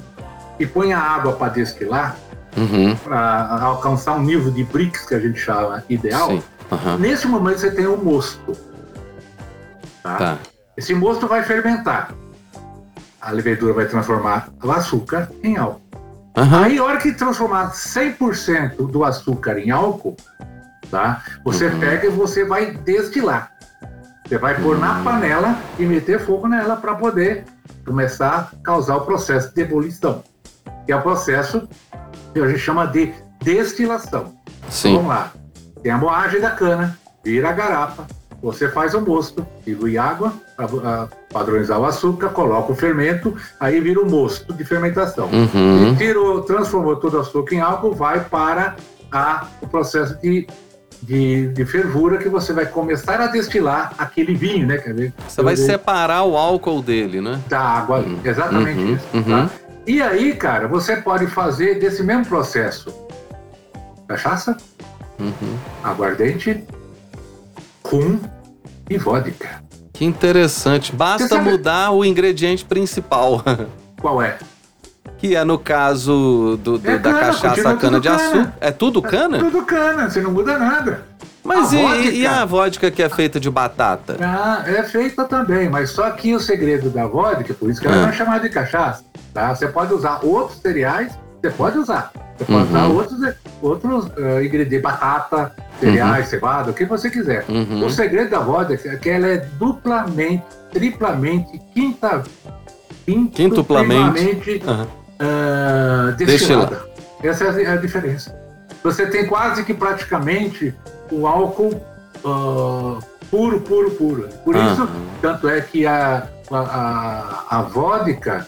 [SPEAKER 3] e põe a água para destilar, uhum. para alcançar um nível de bricks que a gente chama ideal, uhum. nesse momento você tem o um mosto. Tá? tá? Esse mosto vai fermentar. A levedura vai transformar o açúcar em álcool. Uhum. Aí, a hora que transformar 100% do açúcar em álcool, tá? Você uhum. pega e você vai destilar. Você vai pôr na panela e meter fogo nela para poder começar a causar o processo de ebulição, que é o processo que a gente chama de destilação. Sim. Então, vamos lá. Tem a moagem da cana, vira a garapa, você faz o mosto, dilui água para padronizar o açúcar, coloca o fermento, aí vira o mosto de fermentação. Uhum. E tirou, transformou todo o açúcar em álcool, vai para a, o processo de de, de, fervura que você vai começar a destilar aquele vinho, né? Quer ver?
[SPEAKER 2] Você vai separar o álcool dele, né?
[SPEAKER 3] Da água, uhum. exatamente uhum. isso. Uhum. Tá? E aí, cara, você pode fazer desse mesmo processo cachaça, uhum. aguardente, rum e vodka.
[SPEAKER 2] Que interessante. Basta mudar o ingrediente principal. (laughs)
[SPEAKER 3] Qual é?
[SPEAKER 2] Que é no caso do, do é da cana, cachaça cana de açúcar. É tudo cana? É
[SPEAKER 3] tudo cana, você não muda nada.
[SPEAKER 2] Mas e, vodka, e, a vodka que é feita de batata?
[SPEAKER 3] Ah, é feita também, mas só que o segredo da vodka, por isso que ela ah. não é chamada de cachaça. Tá? Você pode usar outros cereais, você pode usar. Você pode uhum. usar outros, outros uh, ingredientes, batata, cereais, uhum. cevada, o que você quiser. Uhum. O segredo da vodka é que ela é duplamente, triplamente, quinta,
[SPEAKER 2] quintuplamente,
[SPEAKER 3] uhum uh, destilada. Essa é a diferença. Você tem quase que praticamente o álcool uh, puro, puro, puro. Por ah. isso, tanto é que a, a, a vodka,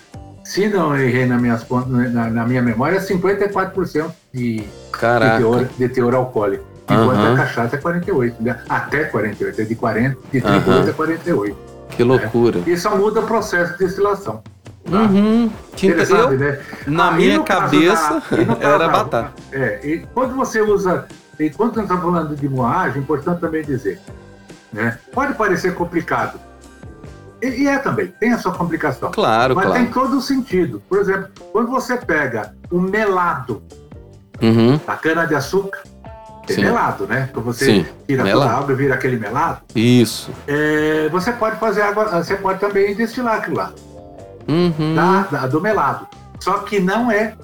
[SPEAKER 3] se não errei na, minha na, na minha memória, é 54% de, de, teor, de teor alcoólico. Enquanto uhum. a cachaça é 48, né? até 48, é de 40, de 38 uhum. a 48.
[SPEAKER 2] Que loucura.
[SPEAKER 3] É. E só muda o processo de destilação.
[SPEAKER 2] Tá? Uhum. Que eu, sabe, né? Na minha cabeça da, (laughs) era batata.
[SPEAKER 3] É, e quando você usa, e quando nós estamos falando de moagem, é importante também dizer, né? Pode parecer complicado. E, e é também, tem a sua complicação.
[SPEAKER 2] Claro,
[SPEAKER 3] mas
[SPEAKER 2] claro.
[SPEAKER 3] tem todo o sentido. Por exemplo, quando você pega o melado uhum. da cana-de-açúcar, é melado, né? Quando você Sim. tira melado. toda a água e vira aquele melado.
[SPEAKER 2] Isso.
[SPEAKER 3] É, você pode fazer água, você pode também destilar aquilo lá uhum. da, da, do melado. Só que não é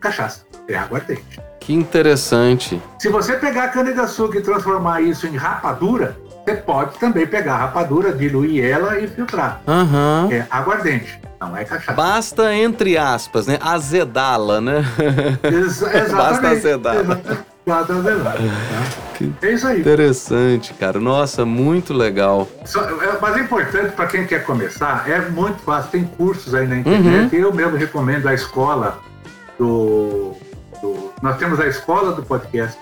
[SPEAKER 3] cachaça, é aguardente.
[SPEAKER 2] Que interessante.
[SPEAKER 3] Se você pegar a cana-de-açúcar e transformar isso em rapadura, você pode também pegar a rapadura, diluir ela e filtrar. Uhum. É aguardente, não é cachaça.
[SPEAKER 2] Basta, entre aspas, né? Azedá-la, né?
[SPEAKER 3] Ex (laughs) exatamente. Basta azedá-la. Tá? É isso aí.
[SPEAKER 2] Interessante, cara. Nossa, muito legal.
[SPEAKER 3] Só, é, mas é importante para quem quer começar, é muito fácil. Tem cursos aí na internet. Uhum. Eu mesmo recomendo a escola do, do, Nós temos a escola do podcast,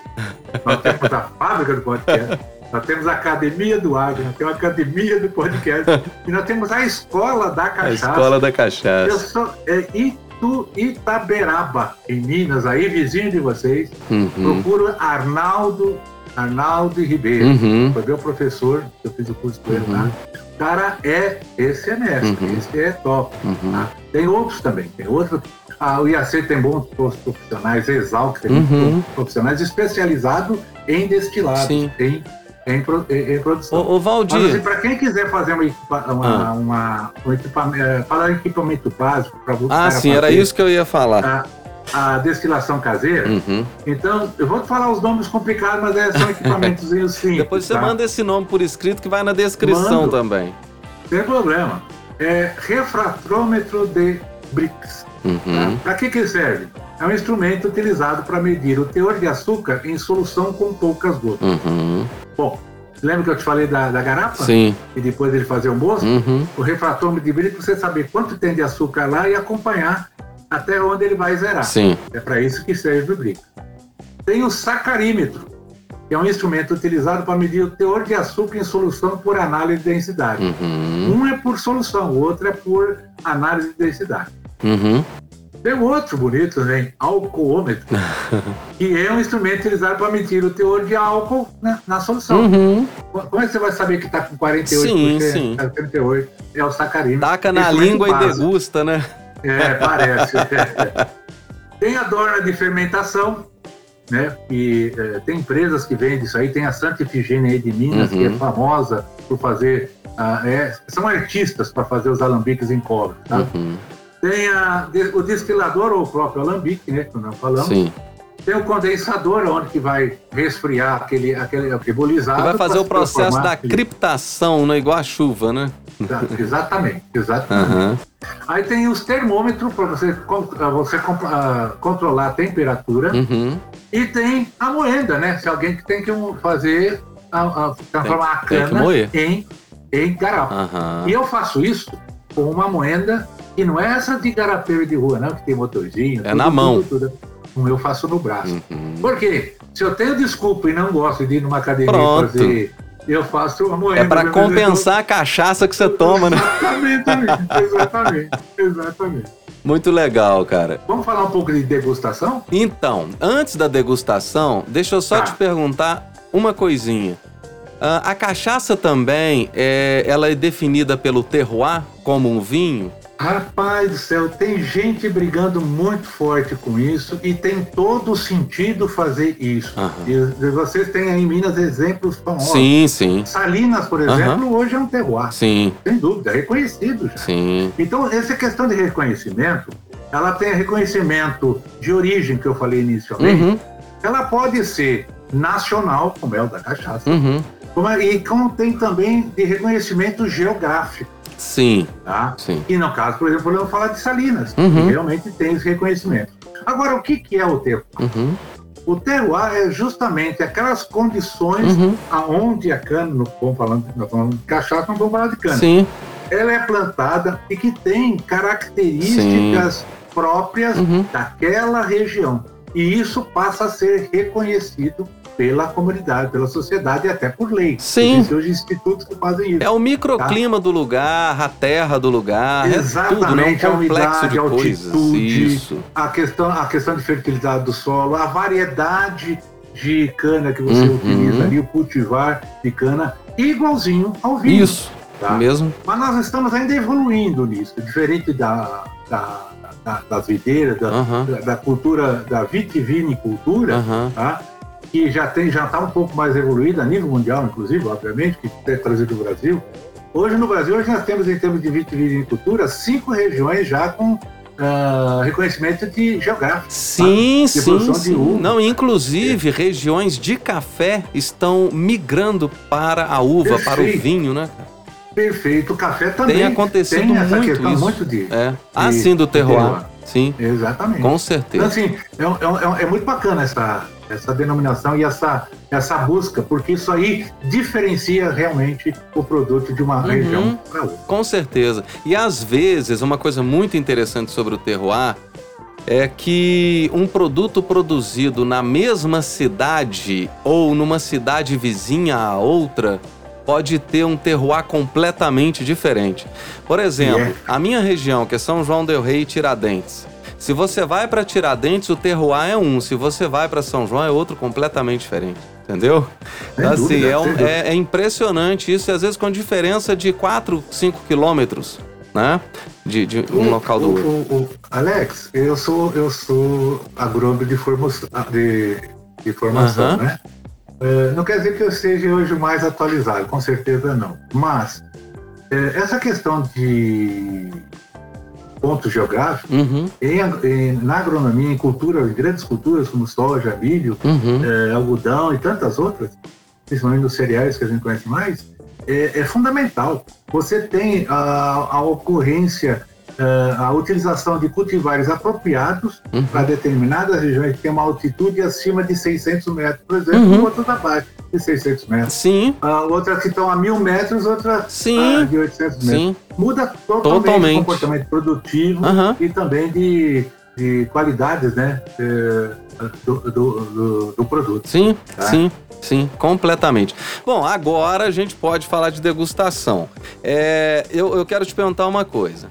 [SPEAKER 3] nós temos a fábrica do podcast. Nós temos a Academia do Agro, nós temos a Academia do Podcast e nós temos a Escola da Cachaça.
[SPEAKER 2] A Escola da Cachaça. Eu
[SPEAKER 3] sou, é, do Itaberaba, em Minas, aí vizinho de vocês. Uhum. Procura Arnaldo, Arnaldo Ribeiro. Uhum. Foi meu professor, eu fiz o curso com ele uhum. lá. O cara é, esse mestre, uhum. esse é top. Uhum. Tá? Tem outros também, tem outros. Ah, o IAC tem bons profissionais, Exalc tem uhum. profissionais especializados em destilados, Sim. Em em, em, produção.
[SPEAKER 2] Ô, ô Valdir.
[SPEAKER 3] Mas, assim, para quem quiser fazer uma, uma, ah. uma um equipamento, é, falar equipamento básico para
[SPEAKER 2] você. Ah, sim, era isso que eu ia falar. Ah,
[SPEAKER 3] a destilação caseira.
[SPEAKER 2] Uhum.
[SPEAKER 3] Então, eu vou te falar os nomes complicados, mas é, são (laughs) equipamentos simples.
[SPEAKER 2] Depois você
[SPEAKER 3] tá?
[SPEAKER 2] manda esse nome por escrito que vai na descrição
[SPEAKER 3] Mando.
[SPEAKER 2] também.
[SPEAKER 3] Sem problema. É refratômetro de Brix.
[SPEAKER 2] Uhum.
[SPEAKER 3] Para que, que serve? É um instrumento utilizado para medir o teor de açúcar em solução com poucas gotas.
[SPEAKER 2] Uhum.
[SPEAKER 3] Bom, lembra que eu te falei da, da garrafa?
[SPEAKER 2] Sim.
[SPEAKER 3] E depois ele fazer o moço?
[SPEAKER 2] Uhum.
[SPEAKER 3] O refratômetro de Brix, você saber quanto tem de açúcar lá e acompanhar até onde ele vai zerar.
[SPEAKER 2] Sim.
[SPEAKER 3] É para isso que serve o Brix. Tem o sacarímetro, que é um instrumento utilizado para medir o teor de açúcar em solução por análise de densidade.
[SPEAKER 2] Uhum.
[SPEAKER 3] Um é por solução, o outro é por análise de densidade.
[SPEAKER 2] Uhum.
[SPEAKER 3] Tem um outro bonito também, alcoômetro, (laughs) que é um instrumento utilizado para medir o teor de álcool na, na solução.
[SPEAKER 2] Uhum.
[SPEAKER 3] Como é que você vai saber que está com 48%?
[SPEAKER 2] Sim, sim.
[SPEAKER 3] Tá com 38%? É o sacarímetro.
[SPEAKER 2] Taca na
[SPEAKER 3] Instrumento
[SPEAKER 2] língua e degusta, né?
[SPEAKER 3] É, parece. (laughs) tem a dorna de fermentação, né? E é, tem empresas que vendem isso aí. Tem a Santa Efigênia aí de Minas,
[SPEAKER 2] Uhum.
[SPEAKER 3] que é famosa por fazer. ah, é, são artistas para fazer os alambiques em cobre, tá?
[SPEAKER 2] Uhum.
[SPEAKER 3] Tem a, o destilador ou o próprio alambique, né? Que nós falamos.
[SPEAKER 2] Sim.
[SPEAKER 3] Tem o condensador, onde que vai resfriar aquele, aquele ebulizado.
[SPEAKER 2] Você vai fazer o processo da
[SPEAKER 3] aquele-
[SPEAKER 2] criptação, né? Igual a chuva, né?
[SPEAKER 3] Exatamente, exatamente.
[SPEAKER 2] Aham.
[SPEAKER 3] Aí tem os termômetros para você, você ah, controlar a temperatura.
[SPEAKER 2] Uhum.
[SPEAKER 3] E tem a moenda, né? Se alguém que tem que fazer, a, a- transformar a cana em, em garapa.
[SPEAKER 2] Aham.
[SPEAKER 3] E eu faço isso com uma moenda que não é essa de garapeiro de rua, não, que tem motorzinho.
[SPEAKER 2] É na mão.
[SPEAKER 3] Tudo, tudo. Eu faço no braço.
[SPEAKER 2] Uhum.
[SPEAKER 3] Por quê? Se eu tenho desculpa e não gosto de ir numa academia
[SPEAKER 2] Pronto.
[SPEAKER 3] fazer, eu faço a moenda.
[SPEAKER 2] É pra
[SPEAKER 3] meu
[SPEAKER 2] compensar a cachaça que você toma, né?
[SPEAKER 3] Exatamente, exatamente, exatamente.
[SPEAKER 2] Muito legal, cara.
[SPEAKER 3] Vamos falar um pouco de degustação?
[SPEAKER 2] Então, antes da degustação, deixa eu só
[SPEAKER 3] Tá.
[SPEAKER 2] te perguntar uma coisinha. Ah, a cachaça também, é, ela é definida pelo terroir como um vinho?
[SPEAKER 3] Rapaz do céu, tem gente brigando muito forte com isso e tem todo sentido fazer isso.
[SPEAKER 2] Aham.
[SPEAKER 3] E vocês têm aí em Minas exemplos famosos.
[SPEAKER 2] Sim, sim,
[SPEAKER 3] Salinas, por exemplo, hoje é um terroir,
[SPEAKER 2] sim,
[SPEAKER 3] sem dúvida, é reconhecido já.
[SPEAKER 2] sim.
[SPEAKER 3] Então, essa questão de reconhecimento, ela tem reconhecimento de origem, que eu falei inicialmente,
[SPEAKER 2] Uhum,
[SPEAKER 3] ela pode ser nacional, como é o da cachaça,
[SPEAKER 2] uhum.
[SPEAKER 3] E como tem também de reconhecimento geográfico,
[SPEAKER 2] Sim,
[SPEAKER 3] tá?
[SPEAKER 2] sim.
[SPEAKER 3] E no caso, por exemplo, podemos falar de Salinas,
[SPEAKER 2] Uhum.
[SPEAKER 3] que realmente tem esse reconhecimento. Agora, o que, que é o terroir?
[SPEAKER 2] Uhum,
[SPEAKER 3] O terroir é justamente aquelas condições
[SPEAKER 2] uhum.
[SPEAKER 3] aonde a cana, não vamos falando, nós falando de cachaça, não vamos falar de cana,
[SPEAKER 2] Sim,
[SPEAKER 3] ela é plantada e que tem características próprias
[SPEAKER 2] uhum.
[SPEAKER 3] daquela região. E isso passa a ser reconhecido pela comunidade, pela sociedade e até por lei.
[SPEAKER 2] Sim.
[SPEAKER 3] Existem hoje institutos que fazem isso.
[SPEAKER 2] É o microclima do lugar, a terra do lugar, é tudo, né?
[SPEAKER 3] Exatamente,
[SPEAKER 2] Um
[SPEAKER 3] a
[SPEAKER 2] complexo
[SPEAKER 3] umidade,
[SPEAKER 2] de
[SPEAKER 3] a
[SPEAKER 2] coisas.
[SPEAKER 3] altitude.
[SPEAKER 2] Isso.
[SPEAKER 3] A questão, a questão de fertilidade do solo, a variedade de cana que você
[SPEAKER 2] Uhum.
[SPEAKER 3] utiliza ali, o cultivar de cana, igualzinho ao vinho.
[SPEAKER 2] Isso,
[SPEAKER 3] tá?
[SPEAKER 2] mesmo.
[SPEAKER 3] Mas nós estamos ainda evoluindo nisso, diferente da, da, da, das videiras, da,
[SPEAKER 2] Aham,
[SPEAKER 3] da, da cultura, da vitivinicultura,
[SPEAKER 2] aham.
[SPEAKER 3] tá? Que já tem já está um pouco mais evoluída a nível mundial, inclusive, obviamente, que é trazido do Brasil. Hoje no Brasil hoje nós temos em termos de vitivinicultura cinco regiões já com ah, reconhecimento de geográfico.
[SPEAKER 2] Sim,
[SPEAKER 3] De
[SPEAKER 2] sim, sim. Não, inclusive, regiões de café estão migrando para a uva, para o
[SPEAKER 3] Perfeito.
[SPEAKER 2] vinho, né?
[SPEAKER 3] Perfeito, o café também
[SPEAKER 2] Tem acontecido
[SPEAKER 3] tem essa
[SPEAKER 2] muito
[SPEAKER 3] questão
[SPEAKER 2] isso.
[SPEAKER 3] muito de
[SPEAKER 2] É. Ah,
[SPEAKER 3] de-
[SPEAKER 2] sim, do terroir.
[SPEAKER 3] terroir.
[SPEAKER 2] Sim,
[SPEAKER 3] exatamente.
[SPEAKER 2] com
[SPEAKER 3] Então,
[SPEAKER 2] certeza.
[SPEAKER 3] assim, é, é é é muito bacana essa, essa denominação e essa, essa busca, porque isso aí diferencia realmente o produto de uma
[SPEAKER 2] Uhum.
[SPEAKER 3] região para outra.
[SPEAKER 2] Com certeza. E às vezes, uma coisa muito interessante sobre o terroir é que um produto produzido na mesma cidade ou numa cidade vizinha a outra pode ter um terroir completamente diferente. Por exemplo,
[SPEAKER 3] Yeah.
[SPEAKER 2] a minha região, que é São João del Rei e Tiradentes. Se você vai para Tiradentes, o terroir é um. Se você vai para São João, é outro completamente diferente. Entendeu? Então, assim,
[SPEAKER 3] dúvida,
[SPEAKER 2] é, um- é- é impressionante isso, e às vezes com diferença de 4, 5 quilômetros, né? De, de um local do
[SPEAKER 3] O-
[SPEAKER 2] outro.
[SPEAKER 3] o- o- Alex, eu sou, eu sou agrônomo de formação, de, de formação
[SPEAKER 2] Aham.
[SPEAKER 3] né? É, não quer dizer que eu seja hoje o mais atualizado, com certeza não. Mas é, essa questão de pontos geográficos,
[SPEAKER 2] Uhum.
[SPEAKER 3] em, em- na agronomia, em cultura, em grandes culturas como soja, milho,
[SPEAKER 2] Uhum.
[SPEAKER 3] eh, algodão e tantas outras, principalmente nos cereais que a gente conhece mais, é, é fundamental. Você tem a, a ocorrência, eh, a utilização de cultivares apropriados
[SPEAKER 2] Uhum.
[SPEAKER 3] para determinadas regiões que têm uma altitude acima de 600 metros, por exemplo,
[SPEAKER 2] Uhum.
[SPEAKER 3] e outras abaixo 600 metros.
[SPEAKER 2] Sim,
[SPEAKER 3] Ah, outras que estão a mil metros, outras
[SPEAKER 2] Sim.
[SPEAKER 3] ah, de 800 metros.
[SPEAKER 2] sim.
[SPEAKER 3] Muda totalmente,
[SPEAKER 2] Totalmente.
[SPEAKER 3] o comportamento produtivo e também de, de qualidades né, eh, do, do, do- do produto.
[SPEAKER 2] Sim,
[SPEAKER 3] Tá.
[SPEAKER 2] sim, sim, completamente. Bom, agora a gente pode falar de degustação. É, eu, eu quero te perguntar uma coisa.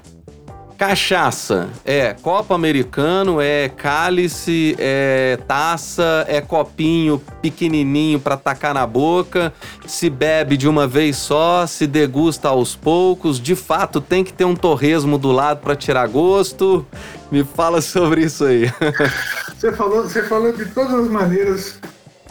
[SPEAKER 2] Cachaça é copo americano, é cálice, é taça, é copinho pequenininho para tacar na boca, se bebe de uma vez só, se degusta aos poucos, de fato tem que ter um torresmo do lado para tirar gosto. Me fala sobre isso aí. (laughs)
[SPEAKER 3] Você falou, você falou de todas as maneiras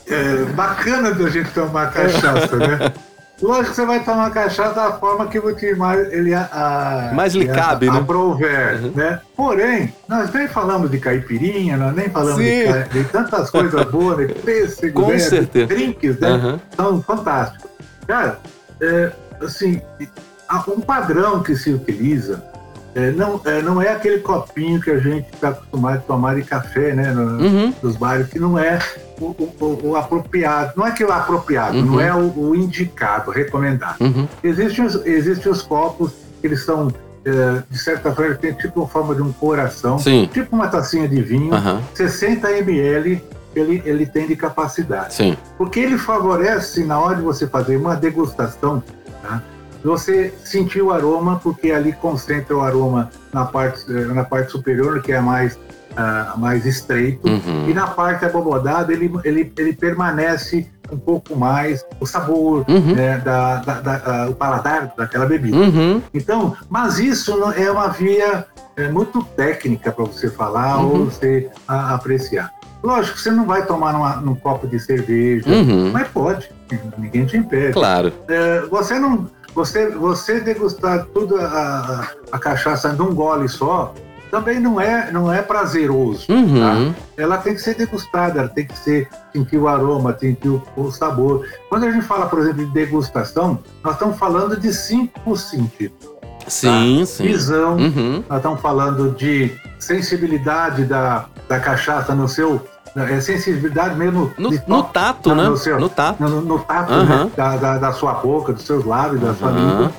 [SPEAKER 3] é, bacanas da gente tomar cachaça, né? (laughs) Lógico que você vai tomar cachaça da forma que você mais, ele, a,
[SPEAKER 2] Mais lhe cabe,
[SPEAKER 3] a,
[SPEAKER 2] né?
[SPEAKER 3] aprouver, né? Porém, nós nem falamos de caipirinha, nós nem falamos de, de tantas coisas (laughs) boas, de pêssego,
[SPEAKER 2] Com
[SPEAKER 3] né? de drinks, né?
[SPEAKER 2] Aham.
[SPEAKER 3] São fantásticos. Cara, é, assim, um padrão que se utiliza é, não, é, não é aquele copinho que a gente está acostumado a tomar de café, né? no-
[SPEAKER 2] Uhum.
[SPEAKER 3] Nos bares, que não é o, o- o- apropriado. Não é que o apropriado,
[SPEAKER 2] Uhum.
[SPEAKER 3] não é o, o indicado, recomendado.
[SPEAKER 2] Uhum.
[SPEAKER 3] Existem os, existem os copos que eles são, é, de certa forma, tem tipo a forma de um coração,
[SPEAKER 2] Sim.
[SPEAKER 3] tipo uma tacinha de vinho,
[SPEAKER 2] Aham.
[SPEAKER 3] 60 ml ele, ele tem de capacidade
[SPEAKER 2] Sim.
[SPEAKER 3] porque ele favorece na hora de você fazer uma degustação, tá? Você sentir o aroma, porque ali concentra o aroma na parte, eh, na parte superior, que é mais, ah, mais estreito,
[SPEAKER 2] Uhum.
[SPEAKER 3] e na parte abobodada ele, ele, ele permanece um pouco mais o sabor,
[SPEAKER 2] Uhum.
[SPEAKER 3] né, da, da- da- o paladar daquela bebida.
[SPEAKER 2] Uhum.
[SPEAKER 3] Então, mas isso é uma via é, muito técnica para você falar
[SPEAKER 2] Uhum.
[SPEAKER 3] ou você a- apreciar. Lógico, você não vai tomar numa- num copo de cerveja,
[SPEAKER 2] Uhum.
[SPEAKER 3] mas pode, ninguém te impede.
[SPEAKER 2] Claro.
[SPEAKER 3] É, você não, você, você degustar tudo a, a, cachaça num gole só, também não é, não é prazeroso.
[SPEAKER 2] Uhum.
[SPEAKER 3] Ela tem que ser degustada, ela tem que ser sentir o aroma, sentir o, o sabor. Quando a gente fala, por exemplo, de degustação, nós estamos falando de cinco sentidos.
[SPEAKER 2] Sim, sim.
[SPEAKER 3] Visão,
[SPEAKER 2] Uhum.
[SPEAKER 3] nós estamos falando de sensibilidade da, da cachaça no seu. É sensibilidade mesmo
[SPEAKER 2] No, no tato, né?
[SPEAKER 3] no seu-
[SPEAKER 2] No tato.
[SPEAKER 3] no, tato
[SPEAKER 2] Aham.
[SPEAKER 3] né, da, da, da sua boca, dos seus lábios, da sua
[SPEAKER 2] Aham.
[SPEAKER 3] língua.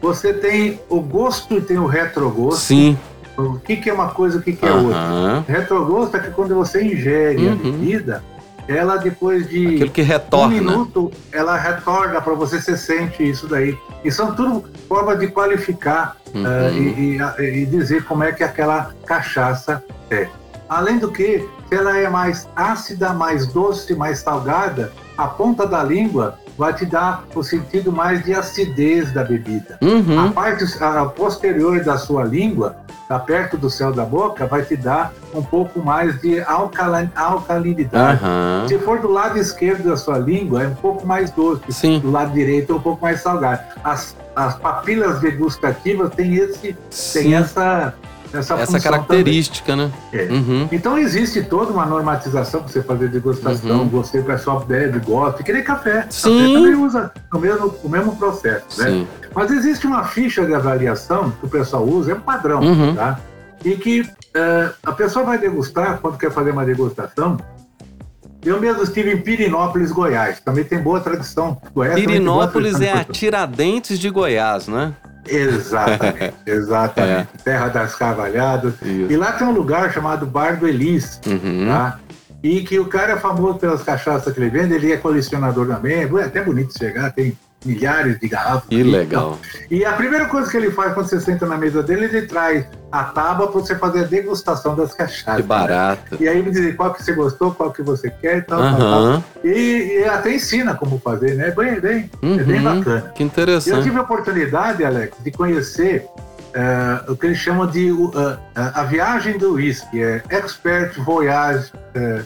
[SPEAKER 3] Você tem o gosto e tem o retrogosto.
[SPEAKER 2] Sim.
[SPEAKER 3] O que, que é uma coisa, o que, que é outra.
[SPEAKER 2] Aham.
[SPEAKER 3] Retrogosto é que quando você ingere a
[SPEAKER 2] Uhum.
[SPEAKER 3] bebida, ela depois de
[SPEAKER 2] Aquilo que
[SPEAKER 3] um
[SPEAKER 2] retorna.
[SPEAKER 3] minuto, ela retorna para você, você sente isso daí. E são tudo formas de qualificar
[SPEAKER 2] Uhum.
[SPEAKER 3] eh, e, e- e dizer como é que aquela cachaça é. Além do que, se ela é mais ácida, mais doce, mais salgada, a ponta da língua vai te dar o sentido mais de acidez da bebida. A
[SPEAKER 2] Uhum.
[SPEAKER 3] parte a posterior da sua língua, tá perto do céu da boca, vai te dar um pouco mais de alcala- alcalinidade.
[SPEAKER 2] Aham.
[SPEAKER 3] Se for do lado esquerdo da sua língua, é um pouco mais doce.
[SPEAKER 2] Sim.
[SPEAKER 3] Do lado direito é um pouco mais salgado. As, as papilas degustativas têm, esse, têm essa, essa,
[SPEAKER 2] Essa característica, né?
[SPEAKER 3] também. É.
[SPEAKER 2] Uhum.
[SPEAKER 3] Então existe toda uma normatização para você fazer degustação.
[SPEAKER 2] Uhum.
[SPEAKER 3] Você, pessoal, bebe, gosta. Que nem café.
[SPEAKER 2] Sim.
[SPEAKER 3] Café também usa o mesmo, o mesmo processo, né?
[SPEAKER 2] Sim.
[SPEAKER 3] Mas existe uma ficha de avaliação que o pessoal usa, é um padrão,
[SPEAKER 2] Uhum.
[SPEAKER 3] tá? E que eh, a pessoa vai degustar, quando quer fazer uma degustação. Eu mesmo estive em Pirinópolis, Goiás. Também tem boa tradição. Goiás
[SPEAKER 2] Pirinópolis
[SPEAKER 3] tradição
[SPEAKER 2] é
[SPEAKER 3] de
[SPEAKER 2] a Tiradentes de Goiás, né?
[SPEAKER 3] Exatamente, (laughs) exatamente. Terra das Carvalhadas.
[SPEAKER 2] É. Isso.
[SPEAKER 3] E lá tem um lugar chamado Bar do Elis,
[SPEAKER 2] Uhum.
[SPEAKER 3] tá? E que o cara é famoso pelas cachaças que ele vende, ele é colecionador também. É até bonito chegar, tem milhares de garrafas.
[SPEAKER 2] Que legal.
[SPEAKER 3] E a primeira coisa que ele faz quando você senta na mesa dele, ele traz a tábua para você fazer a degustação das cachaças.
[SPEAKER 2] Que barato.
[SPEAKER 3] E aí ele diz qual que você gostou, qual que você quer e tal, tal, tal.
[SPEAKER 2] Aham.
[SPEAKER 3] E, e até ensina como fazer, né? Bem, bem, é bem
[SPEAKER 2] Uhum.
[SPEAKER 3] bacana.
[SPEAKER 2] Que
[SPEAKER 3] Eu
[SPEAKER 2] interessante.
[SPEAKER 3] tive a oportunidade, Alex, de conhecer eh, o que eles chamam de uh, uh, a viagem do whisky, é Expert Voyage,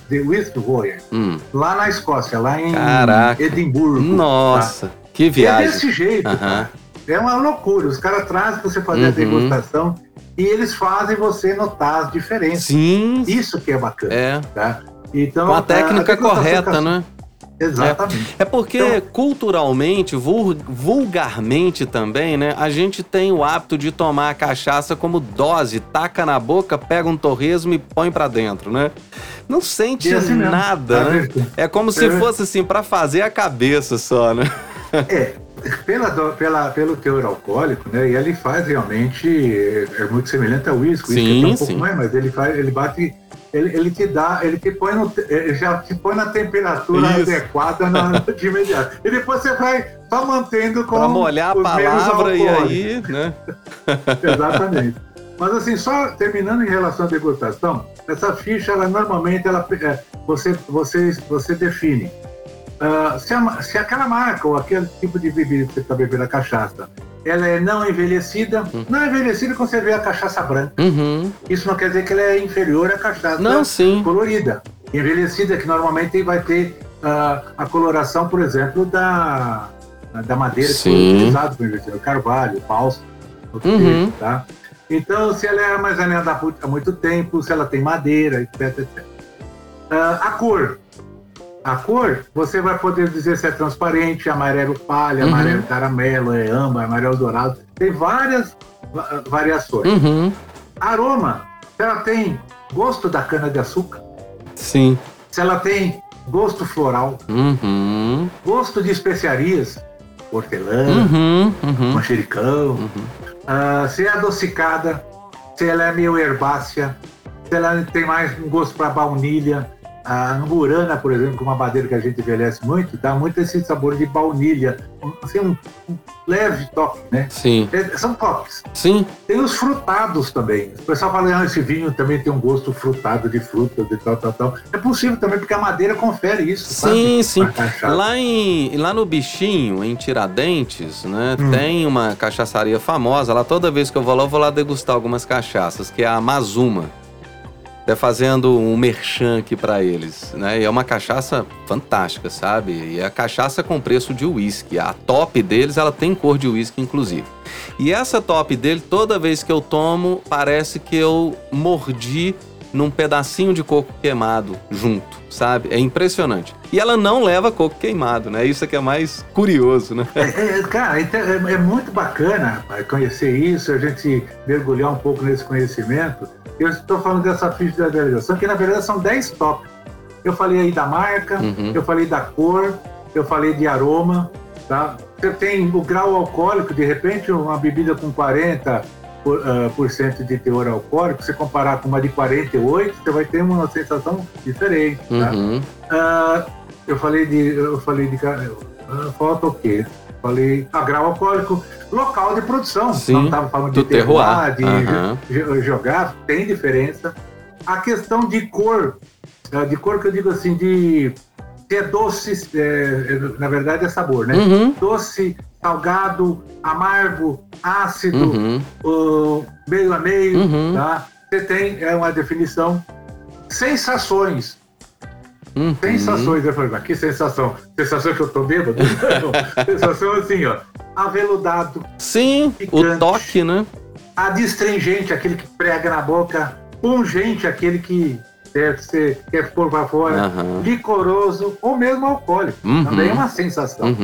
[SPEAKER 3] de Whisky Voyage,
[SPEAKER 2] Hum.
[SPEAKER 3] lá na Escócia, lá em
[SPEAKER 2] Caraca.
[SPEAKER 3] Edimburgo.
[SPEAKER 2] Nossa, que
[SPEAKER 3] tá? E é
[SPEAKER 2] viagem.
[SPEAKER 3] desse jeito, cara. É uma loucura. Os caras trazem pra você fazer a
[SPEAKER 2] Uhum.
[SPEAKER 3] degustação e eles fazem você notar as diferenças.
[SPEAKER 2] Sim.
[SPEAKER 3] Isso que é bacana.
[SPEAKER 2] É.
[SPEAKER 3] Tá? Então,
[SPEAKER 2] Com a técnica
[SPEAKER 3] degustação
[SPEAKER 2] correta,
[SPEAKER 3] ca-
[SPEAKER 2] né?
[SPEAKER 3] Exatamente.
[SPEAKER 2] É porque
[SPEAKER 3] Então-
[SPEAKER 2] culturalmente, vul- vulgarmente também, né? A gente tem o hábito de tomar a cachaça como dose, taca na boca, pega um torresmo e põe pra dentro, né? Não sente
[SPEAKER 3] assim
[SPEAKER 2] nada,
[SPEAKER 3] Tá
[SPEAKER 2] né? É como se
[SPEAKER 3] É.
[SPEAKER 2] fosse assim pra fazer a cabeça só, né?
[SPEAKER 3] É, (laughs) pela, pela, pelo teor alcoólico, né? E ele faz realmente. É, é muito semelhante ao uísque. Uísque
[SPEAKER 2] Sim,
[SPEAKER 3] é um pouco mais, mas ele faz, ele bate. Ele, ele te dá, ele te põe no, ele já te põe na temperatura
[SPEAKER 2] Isso.
[SPEAKER 3] adequada na, de imediato. E depois você vai só mantendo com
[SPEAKER 2] Pra molhar a palavra e aí, né? (laughs)
[SPEAKER 3] Exatamente. Mas assim, só terminando em relação à degustação, essa ficha, ela normalmente, ela, é, você, você, você define ah, se, a- se aquela marca ou aquele tipo de bebida que você está bebendo a cachaça, ela é não envelhecida, não envelhecida quando você vê a cachaça branca.
[SPEAKER 2] Uhum.
[SPEAKER 3] Isso não quer dizer que ela é inferior à cachaça
[SPEAKER 2] Não, sim.
[SPEAKER 3] colorida. Envelhecida, que normalmente vai ter ah, a coloração, por exemplo, da, da madeira que foi
[SPEAKER 2] Sim.
[SPEAKER 3] utilizada para envelhecer, o carvalho, o
[SPEAKER 2] Uhum.
[SPEAKER 3] tá? Então, se ela é armazenada há mu- há muito tempo, se ela tem madeira, etc, etc. Ah, a cor. A cor, você vai poder dizer se é transparente, amarelo palha,
[SPEAKER 2] Uhum.
[SPEAKER 3] amarelo caramelo, é âmbar, amarelo dourado. Tem várias va- variações.
[SPEAKER 2] Uhum.
[SPEAKER 3] Aroma, se ela tem gosto da cana-de-açúcar,
[SPEAKER 2] Sim.
[SPEAKER 3] se ela tem gosto floral,
[SPEAKER 2] Uhum.
[SPEAKER 3] gosto de especiarias, hortelã,
[SPEAKER 2] Uhum. Uhum.
[SPEAKER 3] manjericão, ah, se é adocicada, se ela é meio herbácea, se ela tem mais um gosto para baunilha. A angurana, por exemplo, que é uma madeira que a gente envelhece muito, dá muito esse sabor de baunilha, assim, um, um leve toque, né?
[SPEAKER 2] Sim.
[SPEAKER 3] É, são toques.
[SPEAKER 2] Sim.
[SPEAKER 3] Tem os frutados também. O pessoal fala, ah, esse vinho também tem um gosto frutado de frutas e tal, tal, tal. É possível também, porque a madeira confere isso,
[SPEAKER 2] Sim,
[SPEAKER 3] sabe?
[SPEAKER 2] sim. Lá, em, lá no Bichinho, em Tiradentes, né,
[SPEAKER 3] Hum.
[SPEAKER 2] tem uma cachaçaria famosa. Lá toda vez que eu vou lá, eu vou lá degustar algumas cachaças, que é a Mazuma. Até fazendo um merchan aqui pra eles, né? E é uma cachaça fantástica, sabe? E é a cachaça com preço de uísque. A top deles, ela tem cor de uísque, inclusive. E essa top dele, toda vez que eu tomo, parece que eu mordi num pedacinho de coco queimado junto, sabe? É impressionante. E ela não leva coco queimado, né? Isso é que é mais curioso, né?
[SPEAKER 3] É, é, cara, então, é, é muito bacana conhecer isso, a gente mergulhar um pouco nesse conhecimento. Eu estou falando dessa ficha da delegação, que na verdade são 10 tópicos. Eu falei aí da marca,
[SPEAKER 2] Uhum.
[SPEAKER 3] eu falei da cor, eu falei de aroma, tá? Você tem o grau alcoólico, de repente uma bebida com 40 por, ah, por cento de teor alcoólico, você comparar com uma de 48, você vai ter uma sensação diferente, tá?
[SPEAKER 2] Uhum.
[SPEAKER 3] Ah, eu falei de. Eu falei de. ah, falta o quê? Falei. Ah, grau alcoólico, local de produção.
[SPEAKER 2] Sim,
[SPEAKER 3] Não estava falando
[SPEAKER 2] do
[SPEAKER 3] de terroir, de ge- geográfico, tem diferença. A questão de cor, de cor que eu digo assim, de. Se é doce, é, é, na verdade é sabor, né?
[SPEAKER 2] Uhum.
[SPEAKER 3] Doce, salgado, amargo, ácido,
[SPEAKER 2] Uhum.
[SPEAKER 3] o meio a meio,
[SPEAKER 2] Uhum.
[SPEAKER 3] tá? Você tem é uma definição. Sensações.
[SPEAKER 2] Uhum.
[SPEAKER 3] Sensações, eu falei, mas que sensação? Sensação que eu tô bêbado? (laughs) Sensação assim, ó. Aveludado,
[SPEAKER 2] Sim, o
[SPEAKER 3] Picante.
[SPEAKER 2] toque, né?
[SPEAKER 3] adstringente, aquele que prega na boca, pungente, aquele que deve ser, quer pôr pra fora, licoroso ou mesmo alcoólico.
[SPEAKER 2] Uhum.
[SPEAKER 3] Também é uma sensação.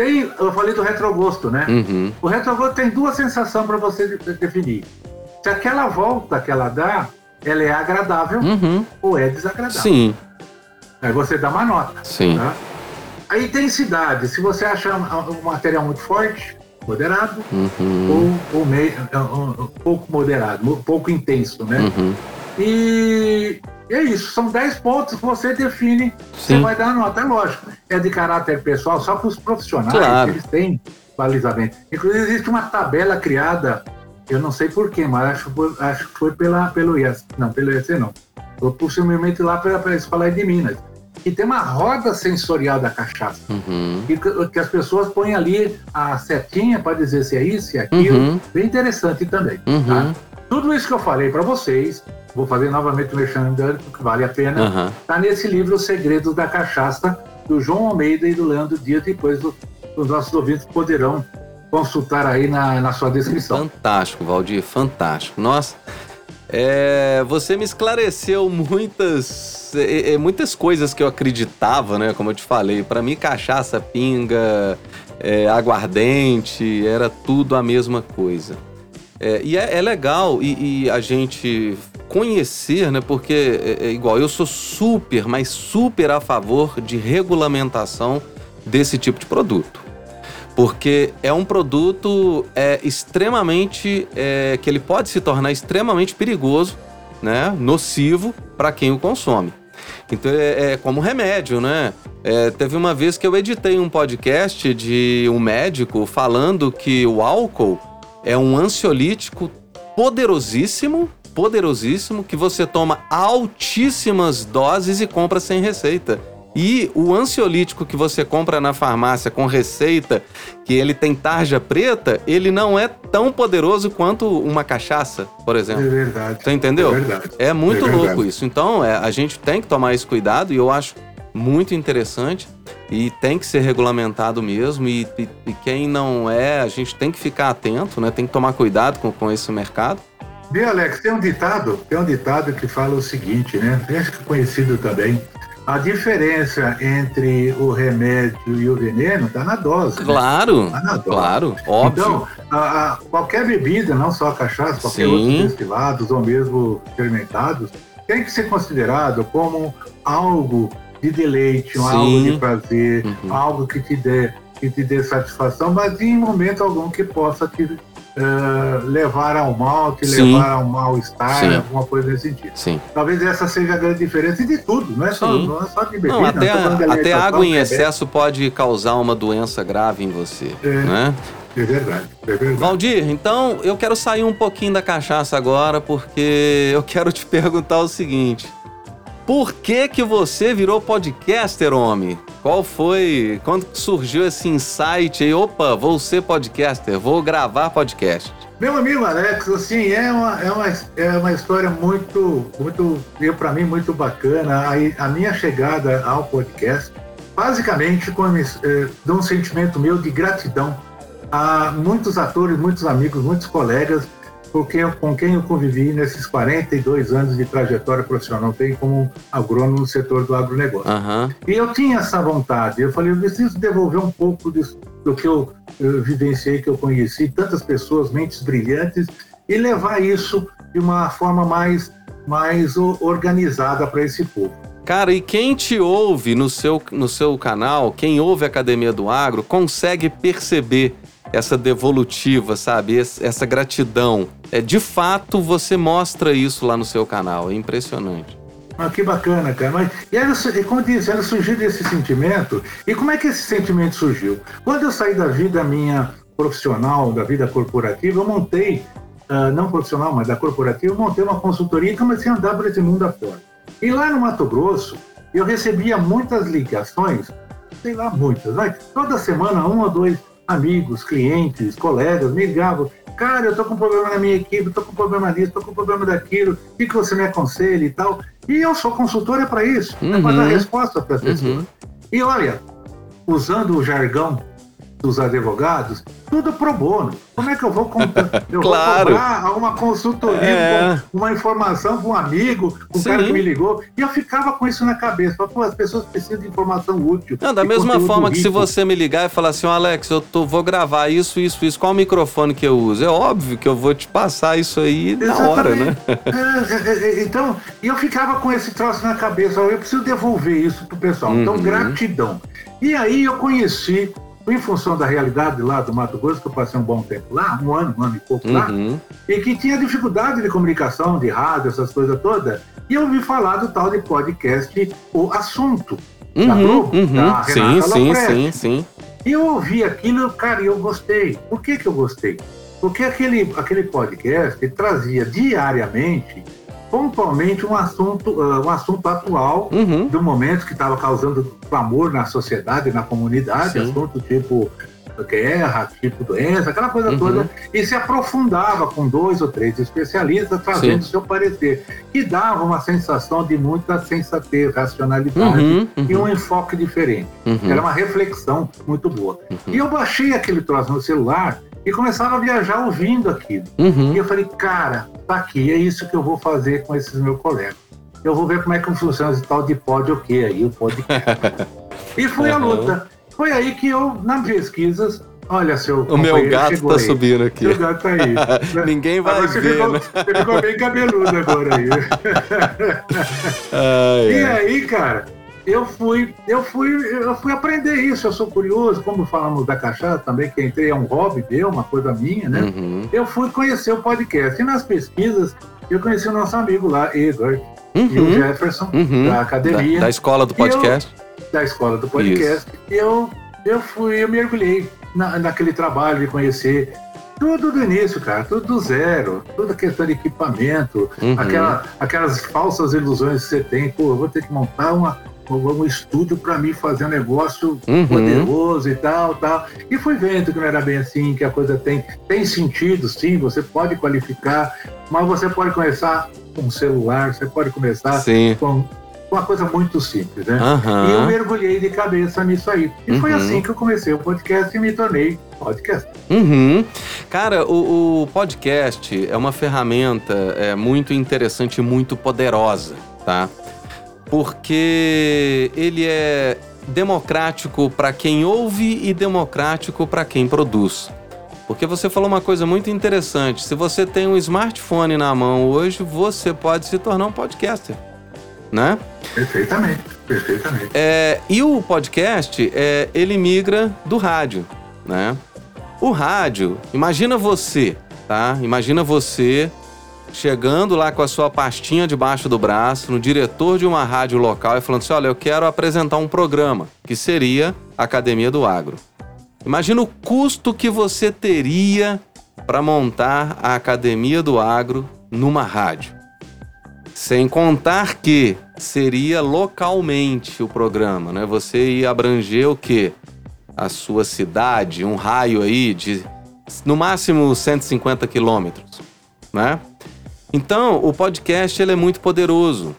[SPEAKER 3] Tem, eu falei do retrogosto, né?
[SPEAKER 2] Uhum.
[SPEAKER 3] O retrogosto tem duas sensações para você de- definir. Se aquela volta que ela dá, ela é agradável
[SPEAKER 2] Uhum.
[SPEAKER 3] ou é desagradável.
[SPEAKER 2] Sim,
[SPEAKER 3] Aí você dá uma nota.
[SPEAKER 2] sim.
[SPEAKER 3] Tá? A intensidade, se você achar um material muito forte, moderado,
[SPEAKER 2] Uhum.
[SPEAKER 3] ou, ou meio, um, um pouco moderado, um pouco intenso, né?
[SPEAKER 2] Uhum.
[SPEAKER 3] E é isso, são 10 pontos que você define, você
[SPEAKER 2] Sim.
[SPEAKER 3] vai dar nota, é lógico. É de caráter pessoal, só para os profissionais,
[SPEAKER 2] Claro.
[SPEAKER 3] eles têm balizamento. Inclusive, existe uma tabela criada, eu não sei porquê, mas acho, que foi- acho que foi pela, pelo IES. Não, pelo IES não. Foi possivelmente lá para eles falarem de Minas. E tem uma roda sensorial da cachaça.
[SPEAKER 2] Uhum.
[SPEAKER 3] Que, que as pessoas põem ali a setinha para dizer se é isso, se é aquilo.
[SPEAKER 2] Uhum.
[SPEAKER 3] Bem interessante também.
[SPEAKER 2] Uhum.
[SPEAKER 3] Tá? Tudo isso que eu falei para vocês, vou fazer novamente o merchandising, porque vale a pena.
[SPEAKER 2] Aham.
[SPEAKER 3] Está nesse livro Os Segredos da Cachaça, do João Almeida e do Leandro Dias. Depois o- os nossos ouvintes poderão consultar aí na, na sua descrição.
[SPEAKER 2] Fantástico, Valdir, fantástico. Nossa, é, você me esclareceu muitas, é, é, muitas coisas que eu acreditava, né? Como eu te falei, para mim cachaça, pinga, é, aguardente, era tudo a mesma coisa. É, e é, é legal e, e, a gente conhecer, né? Porque é, é, igual, eu sou super, mas super a favor de regulamentação desse tipo de produto. Porque é um produto é, extremamente. É, que ele pode se tornar extremamente perigoso, né? Nocivo para quem o consome. Então é, é como remédio, né? É, teve uma vez que eu editei um podcast de um médico falando que o álcool é um ansiolítico poderosíssimo, poderosíssimo, que você toma altíssimas doses e compra sem receita. E o ansiolítico que você compra na farmácia com receita, que ele tem tarja preta, ele não é tão poderoso quanto uma cachaça, por exemplo.
[SPEAKER 3] É verdade.
[SPEAKER 2] Você entendeu?
[SPEAKER 3] É verdade.
[SPEAKER 2] É muito
[SPEAKER 3] é
[SPEAKER 2] louco isso. Então, é, a gente tem que tomar esse cuidado e eu acho muito interessante e tem que ser regulamentado mesmo. E, e, e, quem não é, a gente tem que ficar atento, né? Tem que tomar cuidado com, com esse mercado.
[SPEAKER 3] Bem, Alex, tem um ditado, tem um ditado que fala o seguinte, né? Acho que conhecido também. A diferença entre o remédio e o veneno está na dose.
[SPEAKER 2] Claro,
[SPEAKER 3] né? tá na dose.
[SPEAKER 2] claro, óbvio.
[SPEAKER 3] Então, a, a, qualquer bebida, não só a cachaça, qualquer
[SPEAKER 2] Sim.
[SPEAKER 3] outros destilados ou mesmo fermentados, tem que ser considerado como algo de deleite, um algo de prazer,
[SPEAKER 2] Uhum.
[SPEAKER 3] algo que te dê que te dê satisfação, mas em momento algum que possa te eh, levar ao mal, te
[SPEAKER 2] Sim.
[SPEAKER 3] levar ao mal-estar,
[SPEAKER 2] Sim.
[SPEAKER 3] alguma coisa nesse sentido.
[SPEAKER 2] Sim.
[SPEAKER 3] Talvez essa seja a grande diferença de tudo, não é só, não é só de bebida.
[SPEAKER 2] Não, até,
[SPEAKER 3] de
[SPEAKER 2] até água em
[SPEAKER 3] é
[SPEAKER 2] excesso pode causar uma doença grave em você,
[SPEAKER 3] É.
[SPEAKER 2] né?
[SPEAKER 3] É verdade, é verdade.
[SPEAKER 2] Valdir, então eu quero sair um pouquinho da cachaça agora, porque eu quero te (laughs) perguntar o seguinte. Por que que você virou podcaster, homem? Qual foi, quando surgiu esse insight aí? Opa, vou ser podcaster, vou gravar podcast.
[SPEAKER 3] Meu amigo Alex, assim, é uma, é uma, é uma história muito, muito, para mim, muito bacana. A, a minha chegada ao podcast, basicamente, com, eh, de um sentimento meu de gratidão a muitos atores, muitos amigos, muitos colegas por quem eu- com quem eu convivi nesses 42 anos de trajetória profissional, tem como agrônomo no setor do agronegócio.
[SPEAKER 2] Aham,
[SPEAKER 3] E eu tinha essa vontade. Eu falei, eu preciso devolver um pouco disso, do que eu, eu vivenciei, que eu conheci, tantas pessoas, mentes brilhantes, e levar isso de uma forma mais, mais organizada para esse povo.
[SPEAKER 2] Cara, e quem te ouve no seu, no seu canal, quem ouve a Academia do Agro, consegue perceber essa devolutiva, sabe? Essa gratidão. É, de fato, você mostra isso lá no seu canal. É impressionante.
[SPEAKER 3] Ah, que bacana, cara. Mas, e era, su- e como eu disse, era surgir desse sentimento. E como é que esse sentimento surgiu? Quando eu saí da vida minha profissional, da vida corporativa, eu montei, ah, não profissional, mas da corporativa, eu montei uma consultoria e comecei a andar por esse mundo afora. E lá no Mato Grosso, eu recebia muitas ligações, sei lá, muitas, vai, toda semana um ou dois amigos, clientes, colegas me ligavam. Cara, eu tô com um problema na minha equipe, tô com um problema disso, tô com um problema daquilo, o que, que você me aconselha e tal. E eu sou consultora para isso, é para
[SPEAKER 2] Uhum.
[SPEAKER 3] dar resposta para as pessoas.
[SPEAKER 2] Uhum.
[SPEAKER 3] E olha, usando o jargão dos advogados, tudo pro bono. Como é que eu vou, comprar, (laughs) eu
[SPEAKER 2] Claro.
[SPEAKER 3] vou cobrar uma consultoria,
[SPEAKER 2] É.
[SPEAKER 3] com uma informação para um amigo, um cara que me ligou? E eu ficava com isso na cabeça. Pô, as pessoas precisam de informação útil.
[SPEAKER 2] Não, da mesma forma que se
[SPEAKER 3] rico.
[SPEAKER 2] você me ligar e falar assim, Alex, eu tô, vou gravar isso, isso, isso, qual microfone que eu uso? É óbvio que eu vou te passar isso aí na hora, né?
[SPEAKER 3] É, é, é, então, e eu ficava com esse troço na cabeça, eu preciso devolver isso pro pessoal. Então,
[SPEAKER 2] Uhum.
[SPEAKER 3] gratidão. E aí eu conheci, em função da realidade lá do Mato Grosso, que eu passei um bom tempo lá, um ano, um ano e pouco lá,
[SPEAKER 2] Uhum.
[SPEAKER 3] e que tinha dificuldade de comunicação, de rádio, essas coisas todas, e eu ouvi falar do tal de podcast O Assunto. da
[SPEAKER 2] Uhum,
[SPEAKER 3] Globo,
[SPEAKER 2] uhum.
[SPEAKER 3] da
[SPEAKER 2] Sim,
[SPEAKER 3] Renata
[SPEAKER 2] sim,
[SPEAKER 3] Lopresti.
[SPEAKER 2] sim, sim.
[SPEAKER 3] E eu ouvi aquilo, cara, e eu gostei. Por que, que eu gostei? Porque aquele, aquele podcast trazia diariamente, pontualmente, um assunto, ah, um assunto atual
[SPEAKER 2] Uhum.
[SPEAKER 3] do momento que estava causando clamor na sociedade, na comunidade,
[SPEAKER 2] Sim.
[SPEAKER 3] assunto tipo guerra, tipo doença, aquela coisa
[SPEAKER 2] Uhum.
[SPEAKER 3] toda, e se aprofundava com dois ou três especialistas trazendo
[SPEAKER 2] Sim.
[SPEAKER 3] seu parecer, que dava uma sensação de muita sensatez, racionalidade
[SPEAKER 2] Uhum,
[SPEAKER 3] e
[SPEAKER 2] uhum,
[SPEAKER 3] um enfoque diferente.
[SPEAKER 2] uhum.
[SPEAKER 3] Era uma reflexão muito boa. E eu baixei aquele troço no celular e começava a viajar ouvindo aquilo.
[SPEAKER 2] Uhum.
[SPEAKER 3] E eu falei, cara, tá aqui, é isso que eu vou fazer com esses meus colegas. Eu vou ver como é que funciona esse tal de pod o quê aí, o podcast. (laughs) e foi a
[SPEAKER 2] Uhum.
[SPEAKER 3] luta. Foi aí que eu, nas pesquisas, olha, seu
[SPEAKER 2] O meu gato tá
[SPEAKER 3] aí.
[SPEAKER 2] subindo aqui.
[SPEAKER 3] Seu gato tá aí. (laughs)
[SPEAKER 2] Ninguém vai
[SPEAKER 3] Agora você
[SPEAKER 2] ver,
[SPEAKER 3] ficou,
[SPEAKER 2] né?
[SPEAKER 3] você ficou bem cabeludo agora aí. (laughs)
[SPEAKER 2] Ai,
[SPEAKER 3] E aí, cara, eu fui, eu fui, eu fui aprender isso. Eu sou curioso, como falamos da cachaça também, que entrei é um hobby meu, uma coisa minha, né?
[SPEAKER 2] Uhum.
[SPEAKER 3] Eu fui conhecer o podcast. E nas pesquisas, eu conheci o nosso amigo lá, Edward, e o
[SPEAKER 2] Uhum.
[SPEAKER 3] Jefferson,
[SPEAKER 2] Uhum.
[SPEAKER 3] da academia,
[SPEAKER 2] Da, da escola do
[SPEAKER 3] E eu-
[SPEAKER 2] podcast.
[SPEAKER 3] da escola do podcast. Eu, eu fui, eu mergulhei na, naquele trabalho de conhecer tudo do início, cara, tudo do zero, toda questão de equipamento,
[SPEAKER 2] Uhum.
[SPEAKER 3] aquela, aquelas falsas ilusões que você tem, pô, eu vou ter que montar uma, um estúdio para mim fazer um negócio
[SPEAKER 2] Uhum.
[SPEAKER 3] poderoso e tal, tal. E fui vendo que não era bem assim, que a coisa tem, tem sentido, sim, você pode qualificar, mas você pode começar com um celular, você pode começar
[SPEAKER 2] Sim.
[SPEAKER 3] com uma coisa muito simples, né? E eu mergulhei de cabeça nisso aí. E foi
[SPEAKER 2] Uhum.
[SPEAKER 3] assim que eu comecei o podcast e me tornei podcast.
[SPEAKER 2] Uhum. Cara, o, o podcast é uma ferramenta é, muito interessante e muito poderosa, tá? Porque ele é democrático para quem ouve e democrático para quem produz. Porque você falou uma coisa muito interessante. Se você tem um smartphone na mão hoje, você pode se tornar um podcaster, né?
[SPEAKER 3] Perfeitamente, perfeitamente.
[SPEAKER 2] É, e o podcast, é, ele migra do rádio, né? O rádio, imagina você, tá? Imagina você chegando lá com a sua pastinha debaixo do braço, no diretor de uma rádio local e falando assim: olha, eu quero apresentar um programa, que seria a Academia do Agro. Imagina o custo que você teria para montar a Academia do Agro numa rádio. Sem contar que seria localmente o programa, né? Você ia abranger o quê? A sua cidade, um raio aí de no máximo 150 quilômetros, né? Então, o podcast ele é muito poderoso.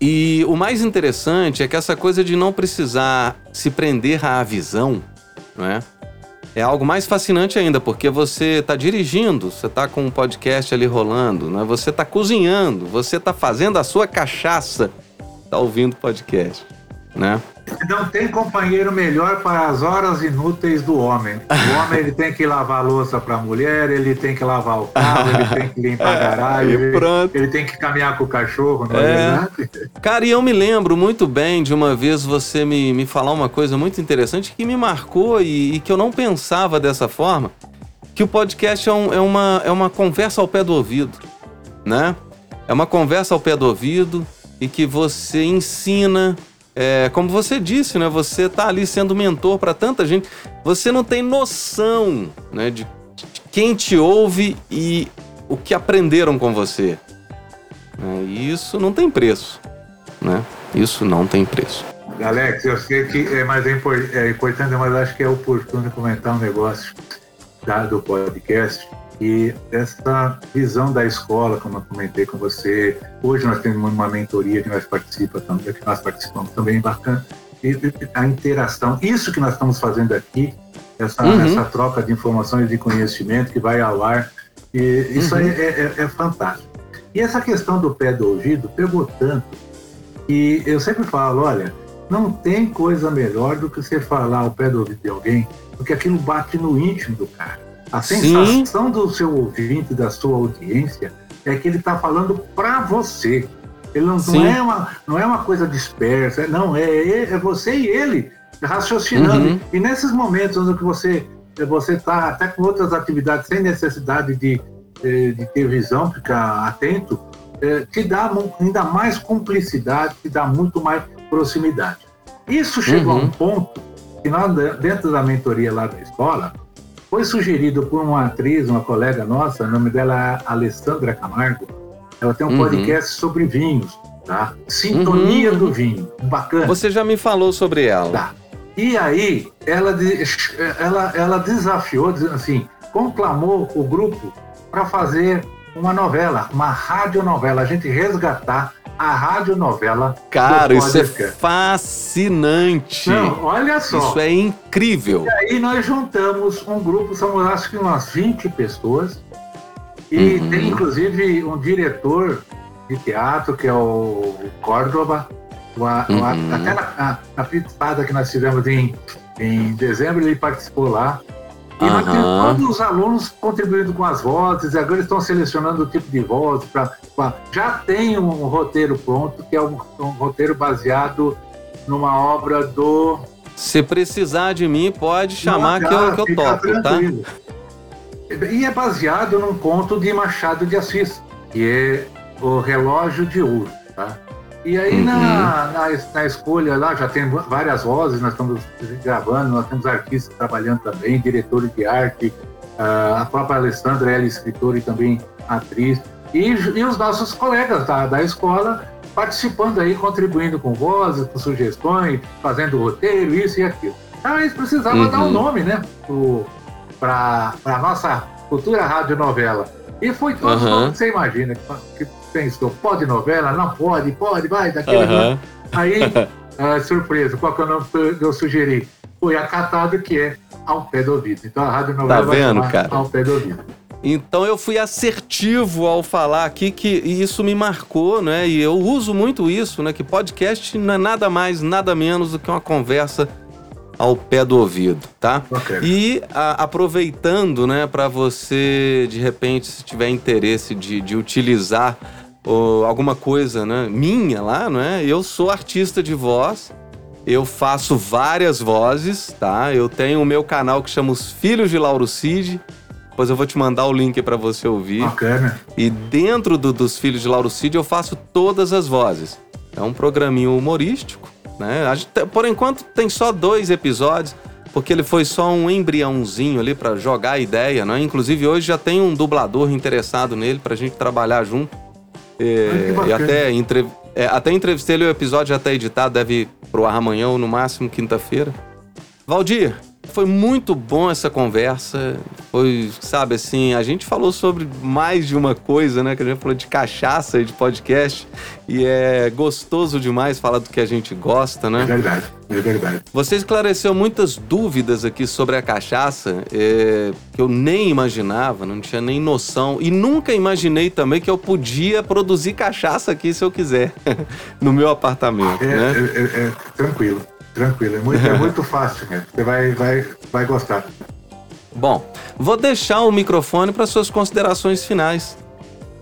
[SPEAKER 2] E o mais interessante é que essa coisa de não precisar se prender à visão, né? É algo mais fascinante ainda, porque você está dirigindo, você está com um podcast ali rolando, né? você está cozinhando, você está fazendo a sua cachaça, está ouvindo podcast. Né?
[SPEAKER 3] Não tem companheiro melhor para as horas inúteis do homem. O homem ele tem que lavar a louça para a mulher, ele tem que lavar o carro, ele tem que limpar a (laughs) garagem,
[SPEAKER 2] Aí,
[SPEAKER 3] ele, ele tem que caminhar com o cachorro, não é,
[SPEAKER 2] É.
[SPEAKER 3] verdade?
[SPEAKER 2] Cara, e eu me lembro muito bem de uma vez você me, me falar uma coisa muito interessante que me marcou e, e que eu não pensava dessa forma, que o podcast é, um- é uma, é uma conversa ao pé do ouvido, né? É uma conversa ao pé do ouvido e que você ensina, é, como você disse, né? Você tá ali sendo mentor para tanta gente, você não tem noção, né? De, quem te ouve e o que aprenderam com você. E isso não tem preço, né? Isso não tem preço.
[SPEAKER 3] Alex, eu sei que é, mas é, é importante, mas acho que é oportuno comentar um negócio da- do podcast. E essa visão da escola, como eu comentei com você, hoje nós temos uma mentoria que nós participamos também, que nós participamos também, bacana. E, a interação, isso que nós estamos fazendo aqui, essa,
[SPEAKER 2] Uhum.
[SPEAKER 3] essa troca de informações e de conhecimento que vai ao ar, e isso
[SPEAKER 2] Uhum.
[SPEAKER 3] é, é- é fantástico. E essa questão do pé do ouvido pegou tanto e eu sempre falo, olha, não tem coisa melhor do que você falar ao pé do ouvido de alguém, porque aquilo bate no íntimo do cara. A
[SPEAKER 2] Sim.
[SPEAKER 3] sensação do seu ouvinte, da sua audiência, é que ele está falando para você. Ele não,
[SPEAKER 2] Sim.
[SPEAKER 3] não, é uma, não é uma coisa dispersa, é- não, é, é você e ele raciocinando.
[SPEAKER 2] Uhum.
[SPEAKER 3] E nesses momentos onde que você você está até com outras atividades sem necessidade de, eh, de ter visão, ficar atento, eh, te dá ainda mais cumplicidade, te dá muito mais proximidade. Isso chegou a
[SPEAKER 2] Uhum.
[SPEAKER 3] um ponto que nós, dentro da mentoria lá da escola, foi sugerido por uma atriz, uma colega nossa, o nome dela é Alessandra Camargo. Ela tem um
[SPEAKER 2] Uhum.
[SPEAKER 3] podcast sobre vinhos, tá? Sintonia
[SPEAKER 2] Uhum,
[SPEAKER 3] do vinho. Bacana.
[SPEAKER 2] Você já me falou sobre ela.
[SPEAKER 3] Tá. E aí ela, ela, ela desafiou, assim, conclamou o grupo para fazer uma novela, uma radionovela, a gente resgatar a radionovela.
[SPEAKER 2] Cara, isso é fascinante.
[SPEAKER 3] Não, olha só.
[SPEAKER 2] Isso é incrível.
[SPEAKER 3] E aí nós juntamos um grupo, somos acho que umas 20 pessoas. E uhum. tem inclusive um diretor de teatro, que é o Córdoba. Uma, uhum. uma, até na, na, na que nós tivemos em, em dezembro, ele participou lá. E temos todos os alunos contribuindo com as vozes, agora estão selecionando o tipo de voz. Pra, pra, já tem um roteiro pronto, que é um, um roteiro baseado numa obra do.
[SPEAKER 2] Se precisar de mim, pode chamar Não, que, eu, que eu topo, tá? tranquilo.
[SPEAKER 3] tá? E é baseado num conto de Machado de Assis, que é O Relógio de Ouro, tá? E aí uhum. na, na, na, escolha lá já tem várias vozes, nós estamos gravando, nós temos artistas trabalhando também, diretores de arte, uh, a própria Alessandra, ela é escritora e também atriz, e, e os nossos colegas da, da escola participando aí, contribuindo com vozes, com sugestões, fazendo roteiro, isso e aquilo. Então eles precisavam uhum. dar um nome, né, para a nossa futura radionovela. E foi tudo uhum. que você imagina, que pensou, pode novela? Não pode, pode, vai, daquele. Uhum. Aí, uh, (laughs) surpresa, qual que é o nome que eu sugeri? Foi acatado, que é Ao Pé do Ouvido. Então a rádio novela
[SPEAKER 2] tá vendo, vai cara?
[SPEAKER 3] Ao Pé do Ouvido.
[SPEAKER 2] Então eu fui assertivo ao falar aqui que isso me marcou, né? E eu uso muito isso, né? Que podcast não é nada mais, nada menos do que uma conversa ao pé do ouvido, tá? Okay. E a, aproveitando, né, para você de repente, se tiver interesse de, de utilizar ou alguma coisa né, minha lá, não é? Eu sou artista de voz, eu faço várias vozes, tá? Eu tenho o meu canal que chama Os Filhos de Lauro Cid. Depois eu vou te mandar o link para você ouvir.
[SPEAKER 3] Bacana.
[SPEAKER 2] E dentro do, dos Filhos de Lauro Cid eu faço todas as vozes. É um programinho humorístico, né? Gente, por enquanto tem só dois episódios, porque ele foi só um embriãozinho ali para jogar a ideia, né? Inclusive hoje já tem um dublador interessado nele pra gente trabalhar junto. É, e até, entre, é, até entrevistei ele, o episódio já está editado, deve ir pro ar amanhã ou no máximo quinta-feira. Valdir, foi muito bom essa conversa. Foi, sabe, assim, a gente falou sobre mais de uma coisa, né? Que a gente falou de cachaça e de podcast. E é gostoso demais falar do que a gente gosta, né?
[SPEAKER 3] É verdade, é verdade.
[SPEAKER 2] Você esclareceu muitas dúvidas aqui sobre a cachaça é, que eu nem imaginava, não tinha nem noção. E nunca imaginei também que eu podia produzir cachaça aqui se eu quiser, (laughs) no meu apartamento,
[SPEAKER 3] é,
[SPEAKER 2] né?
[SPEAKER 3] É, é, é tranquilo. Tranquilo, é muito, é muito (laughs) fácil, cara. Você vai, vai, vai gostar.
[SPEAKER 2] Bom, vou deixar o microfone para suas considerações finais.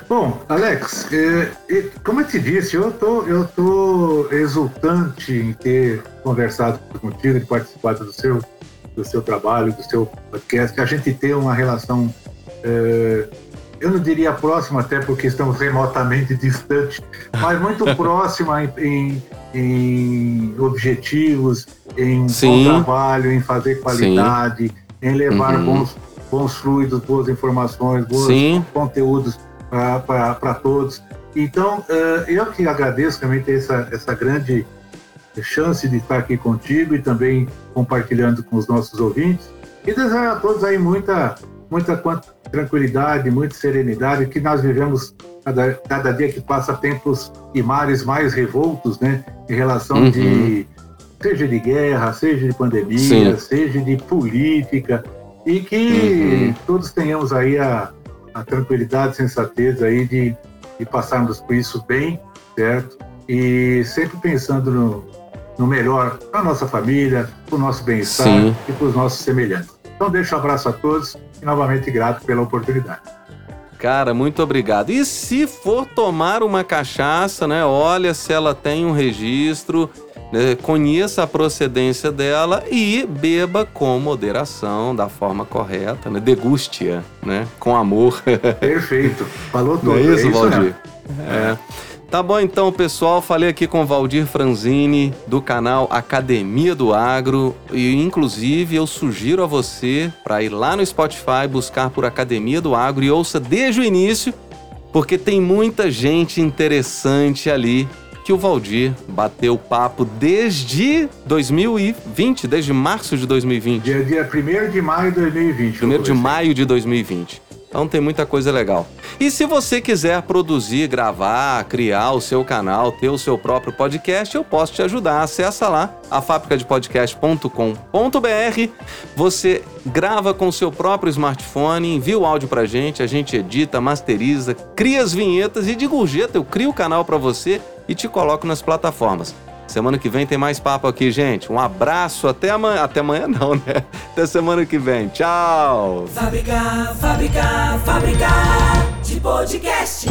[SPEAKER 3] Bom, Alex, é, como eu te disse, eu tô, eu tô exultante em ter conversado contigo, de participado do seu, do seu trabalho, do seu podcast, que a gente tem uma relação é, eu não diria próxima, até porque estamos remotamente distantes, mas muito (laughs) próxima em, em, em, objetivos, em Sim. bom trabalho, em fazer qualidade, Sim. em levar uhum. bons, bons fluidos, boas informações, bons Sim. conteúdos para todos. Então, uh, eu que agradeço também ter essa, essa grande chance de estar aqui contigo e também compartilhando com os nossos ouvintes. E desejar a todos aí muita, muita tranquilidade, muita serenidade, que nós vivemos cada, cada dia que passa tempos e mares mais revoltos, né? Em relação uhum. de seja de guerra, seja de pandemia, Sim. seja de política, e que uhum. todos tenhamos aí a, a tranquilidade, sensatez aí de, de passarmos por isso bem, certo? E sempre pensando no, no melhor para a nossa família, para o nosso bem-estar e para os nossos semelhantes. Então, deixo um abraço a todos e novamente grato pela oportunidade.
[SPEAKER 2] Cara, muito obrigado. E se for tomar uma cachaça, né? Olha se ela tem um registro, né, conheça a procedência dela e beba com moderação, da forma correta, né? Deguste-a, né? Com amor.
[SPEAKER 3] Perfeito. Falou tudo.
[SPEAKER 2] Não é isso, é isso? Né? É. Tá bom então, pessoal. Falei aqui com Valdir Franzini do canal Academia do Agro e inclusive eu sugiro a você para ir lá no Spotify buscar por Academia do Agro e ouça desde o início, porque tem muita gente interessante ali que o Valdir bateu papo desde 2020, desde março de 2020.
[SPEAKER 3] Dia, dia 1 de maio de 2020.
[SPEAKER 2] 1 de maio de 2020. Então tem muita coisa legal. E se você quiser produzir, gravar, criar o seu canal, ter o seu próprio podcast, eu posso te ajudar. Acessa lá afabricadepodcast.com.br. Você grava com o seu próprio smartphone, envia o áudio pra gente, a gente edita, masteriza, cria as vinhetas e de gorjeta eu crio o canal para você e te coloco nas plataformas. Semana que vem tem mais papo aqui, gente. Um abraço, até amanhã. Até amanhã não, né? Até semana que vem. Tchau!
[SPEAKER 1] Fábrica, fábrica, fábrica de podcast.